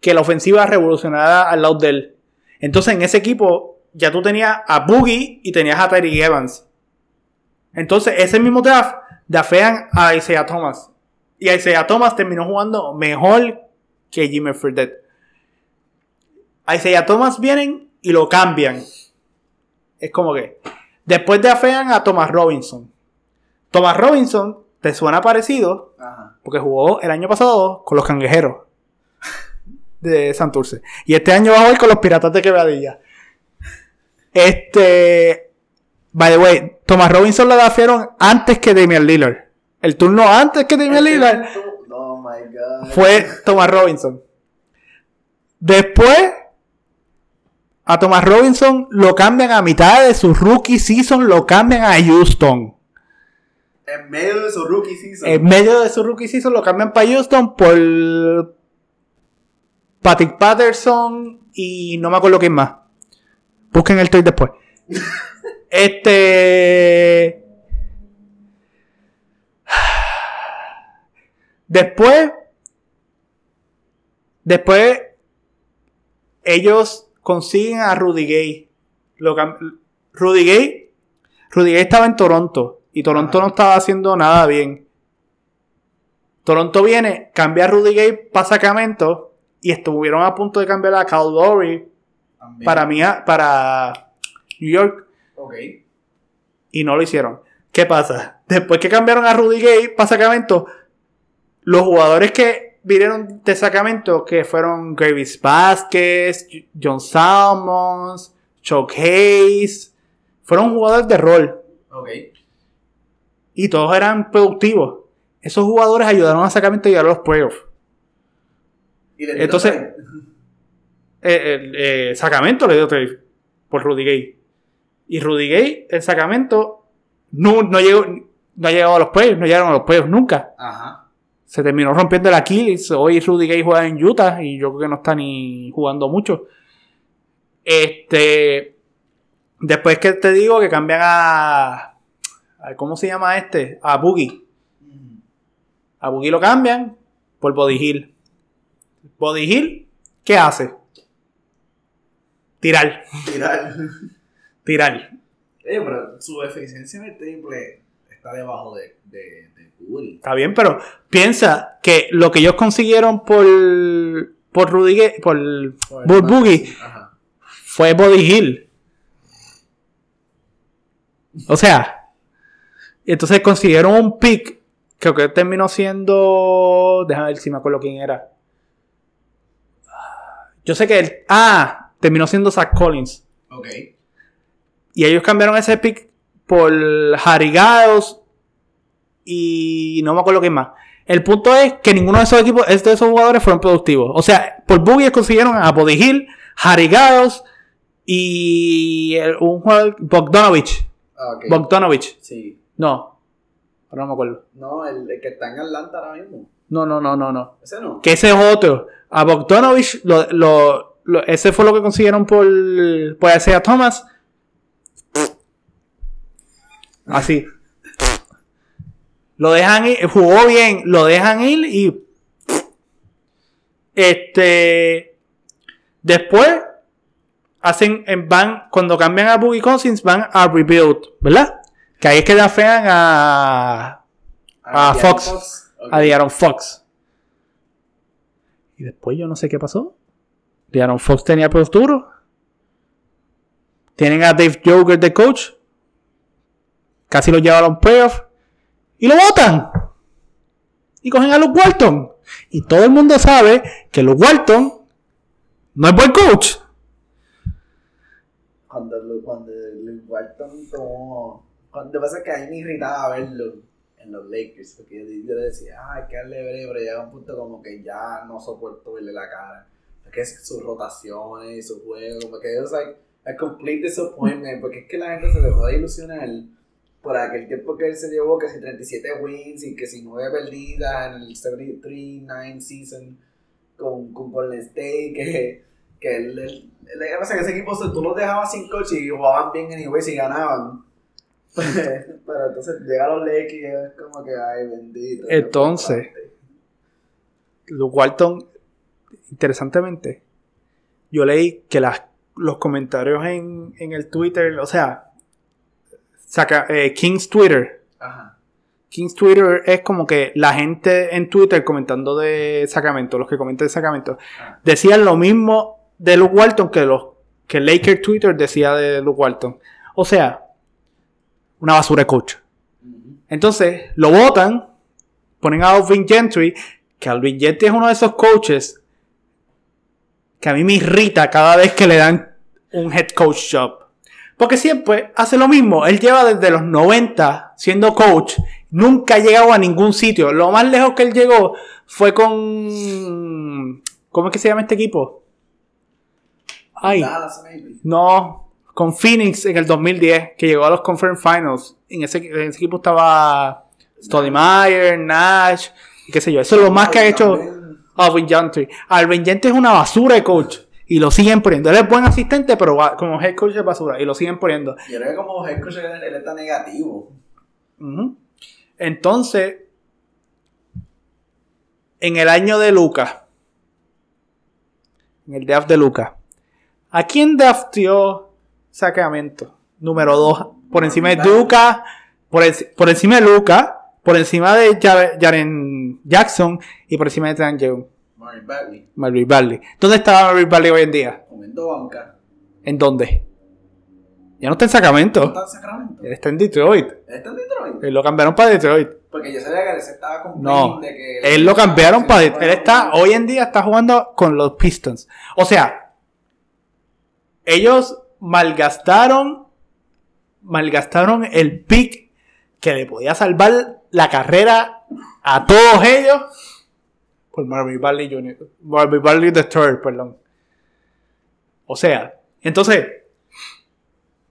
Speaker 2: que la ofensiva revolucionara al lado de él. Entonces en ese equipo ya tú tenías a Boogie y tenías a Terry Evans. Entonces ese mismo draft draftean a Isaiah Thomas. Y Isaiah Thomas terminó jugando mejor que Jimmy Fredette. Isaiah Thomas vienen y lo cambian. Es como que. Después de afean a Thomas Robinson. Thomas Robinson, ¿te suena parecido?
Speaker 1: Ajá.
Speaker 2: Porque jugó el año pasado con los cangrejeros de Santurce. Y este año va a jugar con los piratas de quebradilla. Este. By the way, Thomas Robinson lo dafieron antes que Damian Lillard. El turno antes que Damian Lillard
Speaker 1: Oh my god.
Speaker 2: fue Thomas Robinson. Después, a Thomas Robinson lo cambian a mitad de su rookie season, lo cambian a Houston.
Speaker 1: En medio de su rookie season.
Speaker 2: En medio de su rookie season lo cambian para Houston por Patrick Patterson y no me acuerdo quién más. Busquen el trade después. este. Después. Después. Ellos consiguen a Rudy Gay. Lo Rudy Gay. Rudy Gay estaba en Toronto. Y Toronto no estaba haciendo nada bien. Toronto viene, cambia a Rudy Gay para Sacramento. Y estuvieron a punto de cambiar a Cal Lowry para, mí, para New York.
Speaker 1: Ok.
Speaker 2: y no lo hicieron. ¿Qué pasa? Después que cambiaron a Rudy Gay para Sacramento, los jugadores que vinieron de Sacramento, que fueron Gravis Vázquez, John Salmons, Chuck Hayes, fueron jugadores de rol
Speaker 1: Ok.
Speaker 2: y todos eran productivos. Esos jugadores ayudaron a Sacramento a llegar a los playoffs. Entonces- Eh, eh, Sacramento le dio trade por Rudy Gay. Y Rudy Gay, en Sacramento, no, no, llegó, no ha llegado a los playoffs, no llegaron a los playoffs nunca.
Speaker 1: Ajá.
Speaker 2: Se terminó rompiendo el Aquiles. Hoy Rudy Gay juega en Utah y yo creo que no está ni jugando mucho. Este. Después que te digo que cambian a. a- ¿Cómo se llama este? A Boogie. A Boogie lo cambian por Body Hill. Body Hill, ¿qué hace? Tirar.
Speaker 1: Tirar.
Speaker 2: Tirar.
Speaker 1: Oye, pero su eficiencia en el triple está debajo de, de, de Curry.
Speaker 2: Está bien, pero piensa que lo que ellos consiguieron por, por por, por Boogie, fue Body Hill. O sea, entonces consiguieron un pick, creo que terminó siendo, déjame ver si me acuerdo quién era. Yo sé que, el, ah, terminó siendo Zach Collins.
Speaker 1: Ok.
Speaker 2: Y ellos cambiaron ese pick por Harry Giles y no me acuerdo quién más. El punto es que ninguno de esos equipos, de esos jugadores fueron productivos. O sea, por Boogie consiguieron a Body Hill, Harry Giles y el- un jugador, Bogdanovich.
Speaker 1: Ah, ok.
Speaker 2: Bogdanovich.
Speaker 1: Sí.
Speaker 2: No. Ahora no me acuerdo.
Speaker 1: No, el, el que está en Atlanta ahora mismo.
Speaker 2: No, no, no, no, no.
Speaker 1: Ese no.
Speaker 2: Que ese es otro. A Bogdanovich, lo, lo- lo- ese fue lo que consiguieron por, por Isaiah Thomas. Así. Lo dejan ir, jugó bien, lo dejan ir y. Este. Después, hacen, en- van, cuando cambian a Boogie Cousins, van a Rebuild, ¿verdad? Que ahí es que afean a. a Fox. A De'Aaron Fox. Y después yo no sé qué pasó. De'Aaron Fox tenía futuro. Tienen a Dave Joker de coach. Casi lo llevaron playoff. Y lo votan. Y cogen a Luke Walton. Y todo el mundo sabe que Luke Walton no es buen coach.
Speaker 1: Cuando, cuando Luke Walton tomó. Cuando pasa que a mí me irritaba verlo en los Lakers. Porque yo, yo decía, ay, qué alegre, pero llega un punto como que ya no soporto verle la cara. Es que es sus rotaciones y su juego, como que es like a complete disappointment. Porque es que la gente se dejó de ilusionar por aquel tiempo que él se llevó, que si 37 wins y que si 9 perdidas en el 73-9 season con, con Golden State, que, que él, él, él- pasa que ese equipo tú los dejabas sin coach y jugaban bien anyways y ganaban. Pero entonces llega los Lakers y es como que, ay, bendito.
Speaker 2: Entonces, Luke Walton, interesantemente, yo leí que las, los comentarios en, en el Twitter, o sea, saca, eh, King's Twitter.
Speaker 1: Ajá.
Speaker 2: King's Twitter es como que la gente en Twitter comentando de Sacramento, los que comentan de Sacramento,
Speaker 1: Ah.
Speaker 2: decían lo mismo de Luke Walton que los que Laker Twitter decía de Luke Walton. O sea, una basura de coach. Entonces, lo votan, ponen a Alvin Gentry, que Alvin Gentry es uno de esos coaches que a mí me irrita cada vez que le dan un head coach job. Porque siempre hace lo mismo. Él lleva desde los 90 siendo coach. Nunca ha llegado a ningún sitio. Lo más lejos que él llegó fue con... ¿Cómo es que se llama este equipo? Ay. No, con Phoenix en el 2010, que llegó a los Conference Finals. En ese, en ese equipo estaba Stoudemire, Nash, y qué sé yo. Eso es lo más que ha hecho. Alvin Gentry. Alvin Gentry es una basura de coach. Y lo siguen poniendo. Él es buen asistente, pero va- como head coach es basura. Y lo siguen poniendo.
Speaker 1: Yo creo que como head coach él, está negativo.
Speaker 2: Entonces, en el año de Lucas, en el draft de Lucas, ¿a quién draftió Sacramento? Número 2, por encima de Lucas, por, enci- por encima de Lucas, por encima de Ja- Jaren Jackson y por encima de Tran Young,
Speaker 1: Marvin Bagley.
Speaker 2: Marvin Barley. ¿Dónde está Marvin Barley hoy en día?
Speaker 1: Comiendo banca.
Speaker 2: ¿En dónde? Ya no está en Sacramento.
Speaker 1: ¿Está en Sacramento?
Speaker 2: Él está en Detroit.
Speaker 1: ¿Él está en Detroit?
Speaker 2: Él lo cambiaron para Detroit.
Speaker 1: Porque yo sabía que él se estaba con
Speaker 2: No,
Speaker 1: de que
Speaker 2: él lo cambiaron para. Él está, hoy en día está jugando con los Pistons. O sea, ellos malgastaron, malgastaron el pick que le podía salvar la carrera a todos ellos por Marvin Barley Jr. Marvin Barley perdón. O sea, entonces,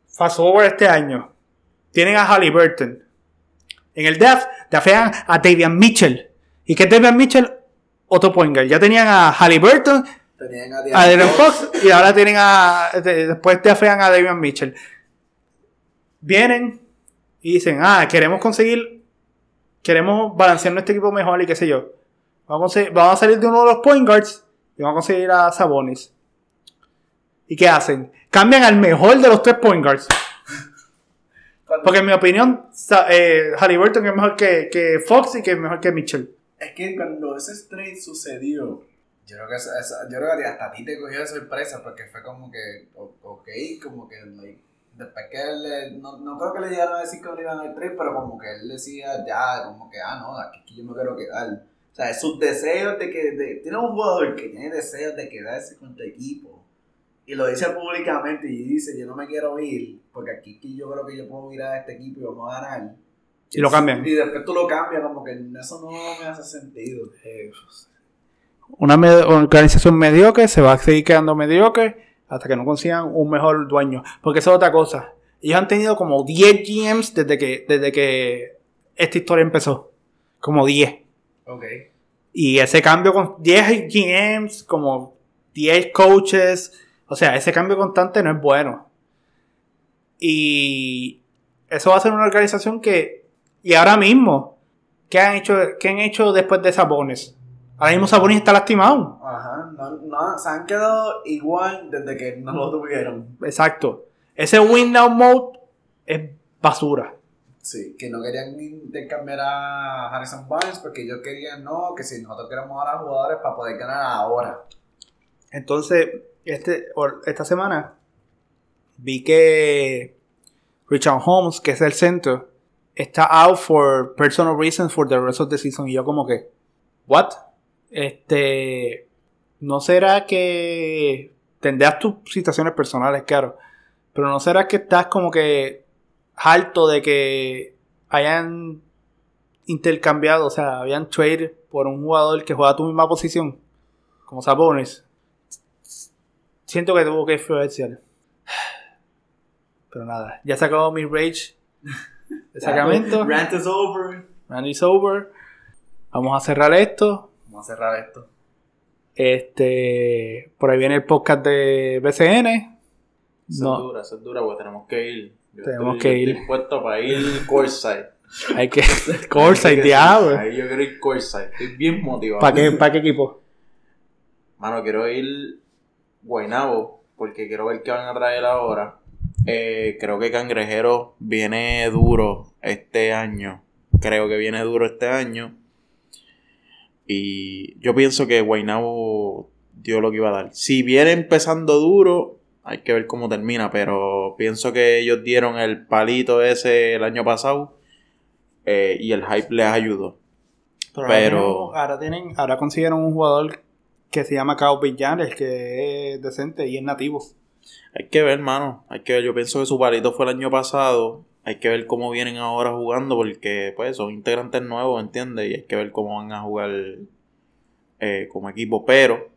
Speaker 2: fast forward este año, tienen a Halliburton. En el draft, draftean a Davian Mitchell. ¿Y qué es Davian Mitchell? Otro point. Ya tenían a Halliburton,
Speaker 1: Tenían a
Speaker 2: a Darren Fox y ahora tienen a. de- Después draftean a Davian Mitchell. Vienen y dicen: Ah, queremos conseguir. Queremos balancear nuestro equipo mejor y qué sé yo. Vamos a, salir de uno de los point guards y vamos a conseguir a Sabonis. ¿Y qué hacen? Cambian al mejor de los tres point guards. Porque en mi opinión, eh, Halliburton es mejor que, que Fox y que es mejor que Mitchell.
Speaker 1: Es que cuando ese trade sucedió, yo creo que, yo creo que hasta a ti te cogió de sorpresa porque fue como que, ok, como que, like, después que él, le- no, no creo que le llegaron a decir que no iban al trade, pero como que él decía ya, como que, ah, no, aquí, aquí yo me quiero quedar. O sea, sus deseos de que, de, tiene un jugador que tiene deseos de quedarse con tu equipo. Y lo dice públicamente y dice, yo no me quiero ir, porque aquí yo creo que yo puedo ir a este equipo y vamos a ganar.
Speaker 2: Y lo cambian.
Speaker 1: Y después tú lo cambias, como que eso no me hace sentido.
Speaker 2: Una me- organización mediocre se va a seguir quedando mediocre hasta que no consigan un mejor dueño. Porque eso es otra cosa. Ellos han tenido como 10 GMs desde que, desde que esta historia empezó. Como 10.
Speaker 1: Ok.
Speaker 2: Y ese cambio con 10 GMs, como 10 coaches, o sea, ese cambio constante no es bueno. Y eso va a ser una organización que, y ahora mismo, ¿qué han hecho, qué han hecho después de Sabonis? Ahora mismo Sabonis está lastimado.
Speaker 1: Ajá, no, no, se han quedado igual desde que no lo tuvieron.
Speaker 2: Exacto. Ese win now mode es basura.
Speaker 1: Sí, que no querían intercambiar a Harrison Barnes porque ellos querían, no, que si nosotros queremos ahora jugadores para poder ganar ahora.
Speaker 2: Entonces, este, esta semana vi que Richard Holmes, que es el centro, está out for personal reasons for the rest of the season. Y yo como que, what? Este, ¿no será que tendrás tus situaciones personales, claro? Pero ¿no será que estás como que harto de que hayan intercambiado, o sea, habían trade por un jugador que juega a tu misma posición? Como Sabonis. Siento que tuvo que influenciar. Pero nada, ya se acabó mi rage de Sacramento.
Speaker 1: Rant is over.
Speaker 2: Randy's over. Vamos a cerrar esto.
Speaker 1: Vamos a cerrar esto.
Speaker 2: Este, por ahí viene el podcast de BCN.
Speaker 3: Esa
Speaker 2: No.
Speaker 3: es dura, esa es dura, porque tenemos que ir. Yo
Speaker 2: Tenemos
Speaker 3: estoy-
Speaker 2: que ir.
Speaker 3: Estoy puesto para ir courtside.
Speaker 2: Hay que Corsa y diablo.
Speaker 3: Ahí yo quiero ir courtside. Estoy bien motivado.
Speaker 2: ¿Para qué, ¿Para qué equipo?
Speaker 3: Mano, quiero ir Guaynabo, porque quiero ver qué van a traer ahora. Eh, creo que Cangrejero viene duro este año. Creo que viene duro este año. Y yo pienso que Guaynabo dio lo que iba a dar. Si viene empezando duro, hay que ver cómo termina. Pero pienso que ellos dieron el palito ese el año pasado. eh, y el hype les ayudó.
Speaker 2: Pero,
Speaker 3: Pero-
Speaker 2: ahora, tienen, ahora consiguieron un jugador que se llama Cao Villanes, que es decente y es nativo.
Speaker 3: Hay que ver, mano. Hay que ver. Yo pienso que su palito fue el año pasado. Hay que ver cómo vienen ahora jugando porque, pues, son integrantes nuevos, ¿entiendes? Y hay que ver cómo van a jugar eh, como equipo. Pero,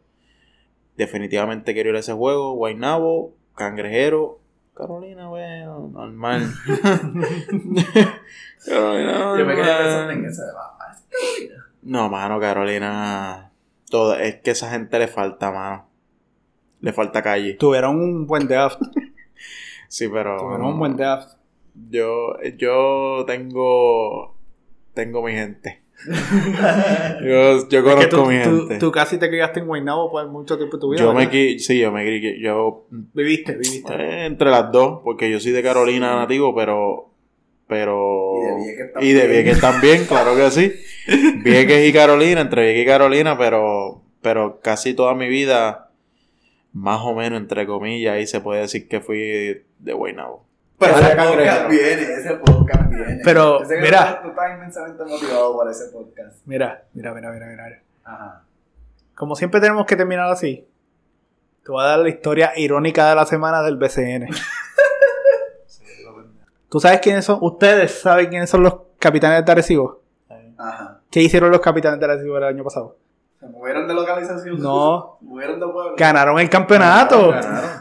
Speaker 3: definitivamente quiero ir a ese juego. Guaynabo, Cangrejero, Carolina, bueno, normal. Carolina,
Speaker 1: Yo me quedé pensando en ese debate.
Speaker 3: No, mano, Carolina. Todo, es que a esa gente le falta, mano. Le falta calle.
Speaker 2: Tuvieron un buen draft.
Speaker 3: Sí, pero.
Speaker 2: Tuvieron un buen draft.
Speaker 3: Yo, yo tengo. Tengo mi gente. yo, yo
Speaker 2: Que
Speaker 3: conozco
Speaker 2: tú,
Speaker 3: mi
Speaker 2: tú-
Speaker 3: gente.
Speaker 2: tú casi te criaste en Guaynabo por mucho tiempo de tu vida.
Speaker 3: yo me
Speaker 2: ¿verdad?
Speaker 3: qui- sí, yo me crié. Yo.
Speaker 2: Viviste, viviste.
Speaker 3: eh, entre las dos, porque yo soy de Carolina nativo, pero. Pero.
Speaker 1: Y de Vieques
Speaker 3: Y de
Speaker 1: también.
Speaker 3: Vieques también, claro que sí. Vieques y Carolina, entre Vieques y Carolina, pero. Pero casi toda mi vida. Más o menos, entre comillas, ahí se puede decir que fui de Guaynabo.
Speaker 1: Pero
Speaker 2: Ese
Speaker 1: podcast viene, ese podcast viene.
Speaker 2: Pero,
Speaker 1: Yo sé que
Speaker 2: mira.
Speaker 1: Tú, tú estás inmensamente motivado por ese podcast.
Speaker 2: Mira, mira, mira, mira, mira.
Speaker 1: Ajá.
Speaker 2: Como siempre tenemos que terminar así. Te voy a dar la historia irónica de la semana del BCN. ¿Tú sabes quiénes son? ¿Ustedes saben quiénes son los capitanes de Arecibo?
Speaker 1: Ajá.
Speaker 2: ¿Qué hicieron los capitanes de Arecibo el año pasado?
Speaker 1: ¿Se movieron de localización?
Speaker 2: No.
Speaker 1: ¿Se movieron de pueblo?
Speaker 2: Ganaron el campeonato.
Speaker 3: Ganaron.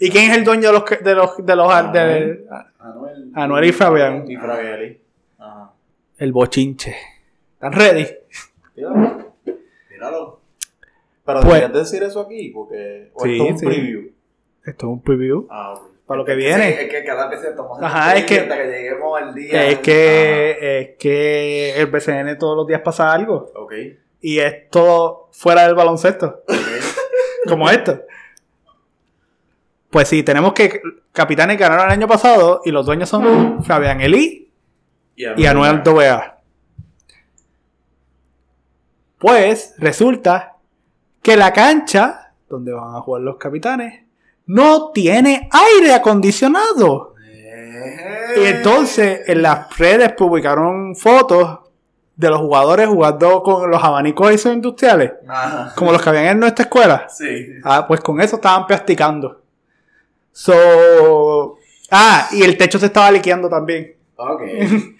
Speaker 2: ¿Y quién es el dueño de los de los de los de-
Speaker 1: Anuel.
Speaker 2: Anuel y Fabián?
Speaker 3: Y Fravieli. Ajá.
Speaker 2: el bochinche? ¿Están ready?
Speaker 3: Tíralo.
Speaker 1: Tíralo.
Speaker 3: Pero
Speaker 2: Pues-
Speaker 3: deberías decir eso aquí, porque. O
Speaker 2: Sí,
Speaker 3: esto es un
Speaker 2: sí.
Speaker 3: preview.
Speaker 2: Esto es un preview
Speaker 3: Ah, ok.
Speaker 2: para lo que
Speaker 1: Sí,
Speaker 2: viene.
Speaker 1: es que cada vez estamos
Speaker 2: Ajá, es que-
Speaker 1: hasta que lleguemos al día.
Speaker 2: Es que es que el BCN todos los días pasa algo
Speaker 3: Ok.
Speaker 2: y es todo fuera del baloncesto, como esto. Pues sí, tenemos que capitanes ganaron el año pasado y los dueños son Fabián Elí y Anuel AA. Pues resulta que la cancha donde van a jugar los capitanes no tiene aire acondicionado. Y entonces en las redes publicaron fotos de los jugadores jugando con los abanicos esos industriales,
Speaker 1: Ajá.
Speaker 2: como los que habían en nuestra escuela.
Speaker 1: Sí.
Speaker 2: Ah, pues con eso estaban practicando. So. Ah, y el techo se estaba liqueando también.
Speaker 1: Ok.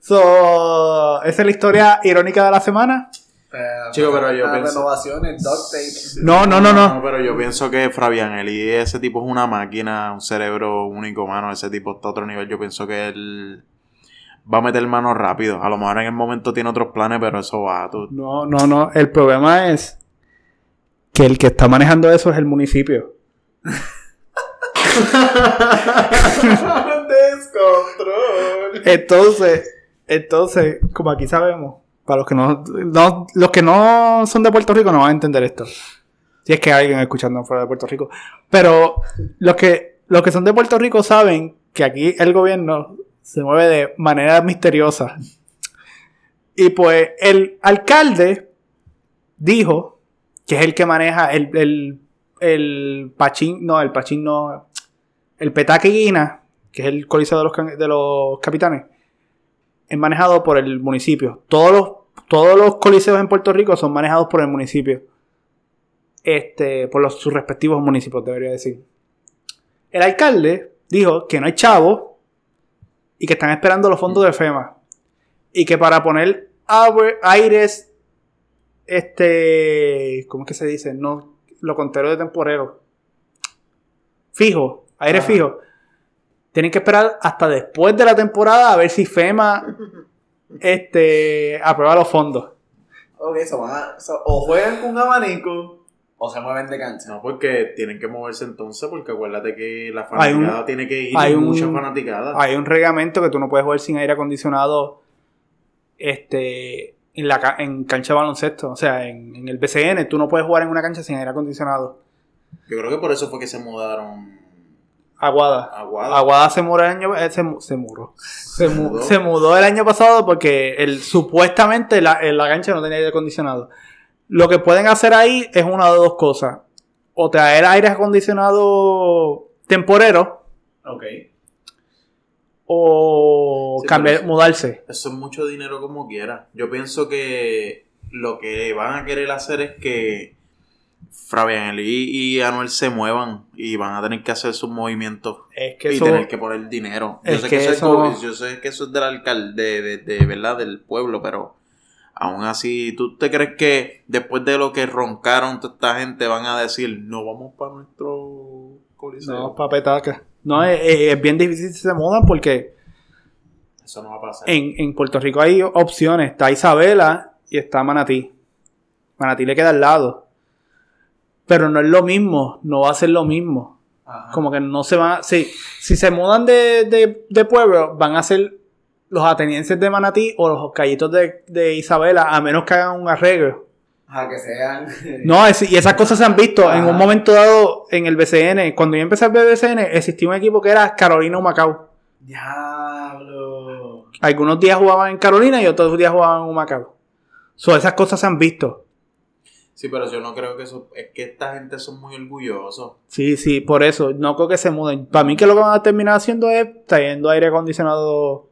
Speaker 2: So. Esa es la historia irónica de la semana.
Speaker 1: Pero,
Speaker 3: Chico, pero yo pienso-
Speaker 1: renovaciones, duct tape.
Speaker 2: No, no, no, no.
Speaker 3: pero yo pienso que Fabián Eli, ese tipo es una máquina, un cerebro único, mano. Ese tipo está a otro nivel. Yo pienso que él va a meter mano rápido. A lo mejor en el momento tiene otros planes, pero eso va. Tú,
Speaker 2: No, no, no. El problema es que el que está manejando eso es el municipio.
Speaker 1: Descontrol.
Speaker 2: Entonces, entonces, como aquí sabemos, para los que no, no- los que no son de Puerto Rico no van a entender esto. Si es que alguien escuchando fuera de Puerto Rico. Pero los que, los que son de Puerto Rico saben que aquí el gobierno se mueve de manera misteriosa. Y pues el alcalde dijo que es el que maneja el, el, el Pachín, no, el Pachín no, el Petaque Guina, que es el coliseo de los, de los capitanes, es manejado por el municipio. Todos los, todos los coliseos en Puerto Rico son manejados por el municipio. Este, por los, sus respectivos municipios, debería decir. El alcalde dijo que no hay chavo y que están esperando los fondos de FEMA. Y que para poner aire- aires, este, ¿cómo es que se dice? No, lo contrario de temporero. Fijo, aire
Speaker 1: Ajá.
Speaker 2: fijo. Tienen que esperar hasta después de la temporada a ver si FEMA este, aprueba los fondos.
Speaker 1: Ok, so van a- so, o juegan con un abanico o se mueven de cancha.
Speaker 3: No, porque tienen que moverse entonces, porque acuérdate que la
Speaker 2: Hay un-
Speaker 3: fanaticada tiene que ir,
Speaker 2: hay un-
Speaker 3: mucha fanaticada.
Speaker 2: Hay un reglamento que tú no puedes jugar sin aire acondicionado este, en, la, en cancha de baloncesto. O sea, en, en el BCN tú no puedes jugar en una cancha sin aire acondicionado.
Speaker 3: Yo creo que por eso fue que se mudaron
Speaker 2: Aguada. Aguada se mudó el año eh, se, se mudó. Se, mu-
Speaker 3: mudó.
Speaker 2: se mudó el año pasado porque el, supuestamente la, la cancha no tenía aire acondicionado. Lo que pueden hacer ahí es una de dos cosas. O traer aire acondicionado temporero
Speaker 1: Ok.
Speaker 2: o
Speaker 3: Sí,
Speaker 2: cambiar, mudarse.
Speaker 3: Eso es mucho dinero como quiera. Yo pienso que lo que van a querer hacer es que Fabián Eli y Anuel se muevan y van a tener que hacer sus movimientos
Speaker 2: Es que
Speaker 3: y
Speaker 2: eso,
Speaker 3: tener que poner dinero. Yo
Speaker 2: es
Speaker 3: sé
Speaker 2: que
Speaker 3: que, eso,
Speaker 2: eso-
Speaker 3: yo sé que eso es del alcalde, de, de, de verdad, del pueblo, pero aún así, ¿tú te crees que después de lo que roncaron toda esta gente van a decir, no vamos para nuestro coliseo?
Speaker 2: No, papetaca. No, es, es- es bien difícil si se mudan porque
Speaker 3: Eso no va a pasar.
Speaker 2: en, en Puerto Rico hay opciones. Está Isabela y está Manatí. Manatí le queda al lado. Pero no es lo mismo. No va a ser lo mismo.
Speaker 1: Ajá.
Speaker 2: Como que no se van a... Si, si se mudan de, de- de pueblo, van a ser los atenienses de Manatí o los callitos de, de Isabela, a menos que hagan un arreglo.
Speaker 1: Ajá, que sean.
Speaker 2: No, es- y esas cosas se han visto. En un momento dado, en el BCN, cuando yo empecé a ver BCN, existía un equipo que era Carolina o Macao.
Speaker 1: Diablo.
Speaker 2: Algunos días jugaban en Carolina y otros días jugaban en Macao. So, esas cosas se han visto.
Speaker 3: Sí, pero yo no creo que eso... Es que esta gente son muy orgullosos.
Speaker 2: Sí, sí, por eso. No creo que se muden. Para mí que lo que van a terminar haciendo es trayendo aire acondicionado.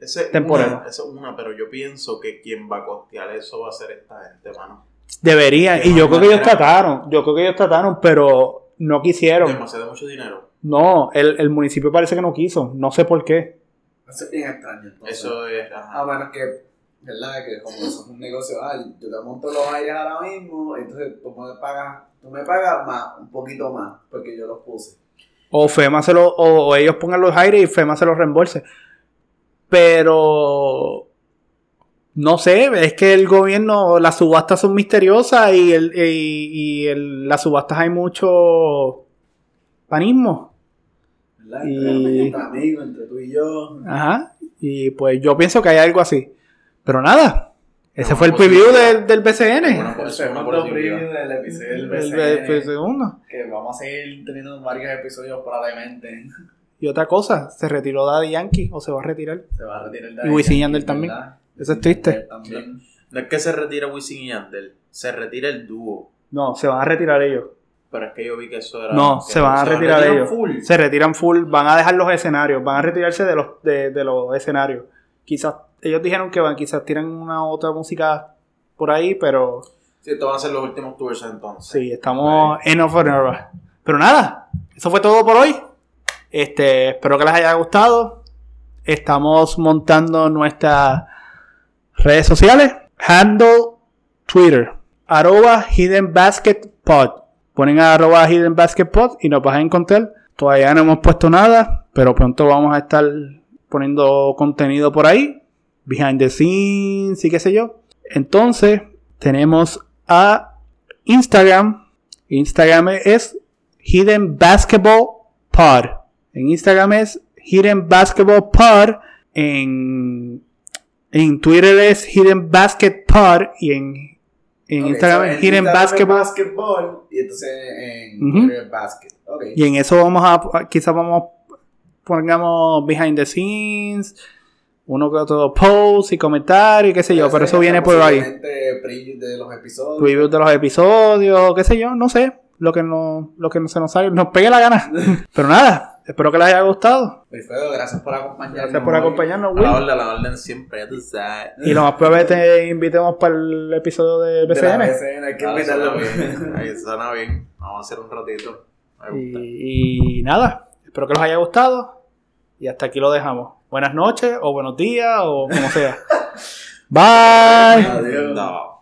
Speaker 3: Ese una, eso es una, pero yo pienso que quien va a costear eso va a ser esta gente, mano.
Speaker 2: Deberían.
Speaker 3: De
Speaker 2: Y yo creo que ellos trataron. Yo creo que ellos trataron, pero no quisieron.
Speaker 3: Demasiado mucho dinero.
Speaker 2: No, el, el municipio parece que no quiso. No sé por qué.
Speaker 1: Eso es bien extraño. entonces.
Speaker 3: Eso es. ajá.
Speaker 1: A menos que, ¿verdad? Que como eso es un negocio, ah, yo te monto los aires ahora mismo, entonces tú me pagas, tú me pagas más, un poquito más, porque yo los puse.
Speaker 2: O FEMA se lo, o, o ellos pongan los aires y FEMA se los reembolse. Pero no sé, es que el gobierno, las subastas son misteriosas y, el, y, y el- las subastas hay mucho panismo.
Speaker 1: ¿Verdad?
Speaker 2: Y-
Speaker 1: entre amigos, entre tú y yo.
Speaker 2: Ajá. Y pues yo pienso que hay algo así. Pero nada, Ese fue el preview del, del BCN.
Speaker 3: Bueno,
Speaker 1: El segundo preview del episodio del
Speaker 2: El,
Speaker 1: BCN,
Speaker 2: el segundo.
Speaker 1: que vamos a seguir teniendo varios episodios probablemente.
Speaker 2: Y otra cosa, se retiró Daddy Yankee o se va a retirar.
Speaker 1: Se va a retirar de
Speaker 2: Y Wisin y Yandel también. Eso es triste.
Speaker 1: También.
Speaker 3: No es que se retire Wisin y Yandel, se retira el dúo.
Speaker 2: No, se van a retirar ellos.
Speaker 3: Pero es que yo vi que eso era.
Speaker 2: No, se van a retirar ellos.
Speaker 3: full.
Speaker 2: Se retiran full, van a dejar los escenarios, van a retirarse de los, de, de los escenarios. Quizás, ellos dijeron que van, quizás tiran una otra música por ahí, pero
Speaker 3: Sí, estos van a ser los últimos tours entonces.
Speaker 2: sí, estamos en of. Pero nada, eso fue todo por hoy. Este, espero que les haya gustado. Estamos montando nuestras redes sociales. Handle Twitter. Arroba Hidden Basket Pod. Ponen a arroba Hidden Basket Pod y nos vas a encontrar. Todavía no hemos puesto nada, pero pronto vamos a estar poniendo contenido por ahí. Behind the scenes y qué sé yo. Entonces, tenemos a Instagram. Instagram es Hidden Basketball Pod. En Instagram es Hidden Basketball Pod. En, en Twitter es Hidden Basket Pod. Y en, en Instagram
Speaker 1: so,
Speaker 2: es
Speaker 1: en
Speaker 2: Hidden
Speaker 1: Instagram
Speaker 2: Basketball.
Speaker 1: basketball y entonces en es basket. Ok.
Speaker 2: Y en eso vamos a, quizás vamos, pongamos behind the scenes, uno que otro post y comentarios y qué sé yo, pero eso viene por ahí.
Speaker 1: Posiblemente preview de los episodios.
Speaker 2: Previews de los episodios, qué sé yo, no sé, lo que no, lo que no se nos sale, nos pegue la gana. pero nada, espero que les haya gustado.
Speaker 1: Perfecto, gracias por acompañarnos.
Speaker 2: Gracias por acompañarnos,
Speaker 3: A la orden, a la orden siempre, ya tú sabes.
Speaker 2: Y lo más probable es que te invitemos para el episodio de
Speaker 1: De la
Speaker 2: BCN.
Speaker 1: BCN, hay que
Speaker 3: suena
Speaker 1: invitarlo.
Speaker 3: bien. Ahí suena bien. Vamos a hacer un ratito.
Speaker 2: Y, y nada, espero que les haya gustado. Y hasta aquí lo dejamos. Buenas noches, o buenos días, o como sea. Bye.
Speaker 1: Adiós.
Speaker 3: No.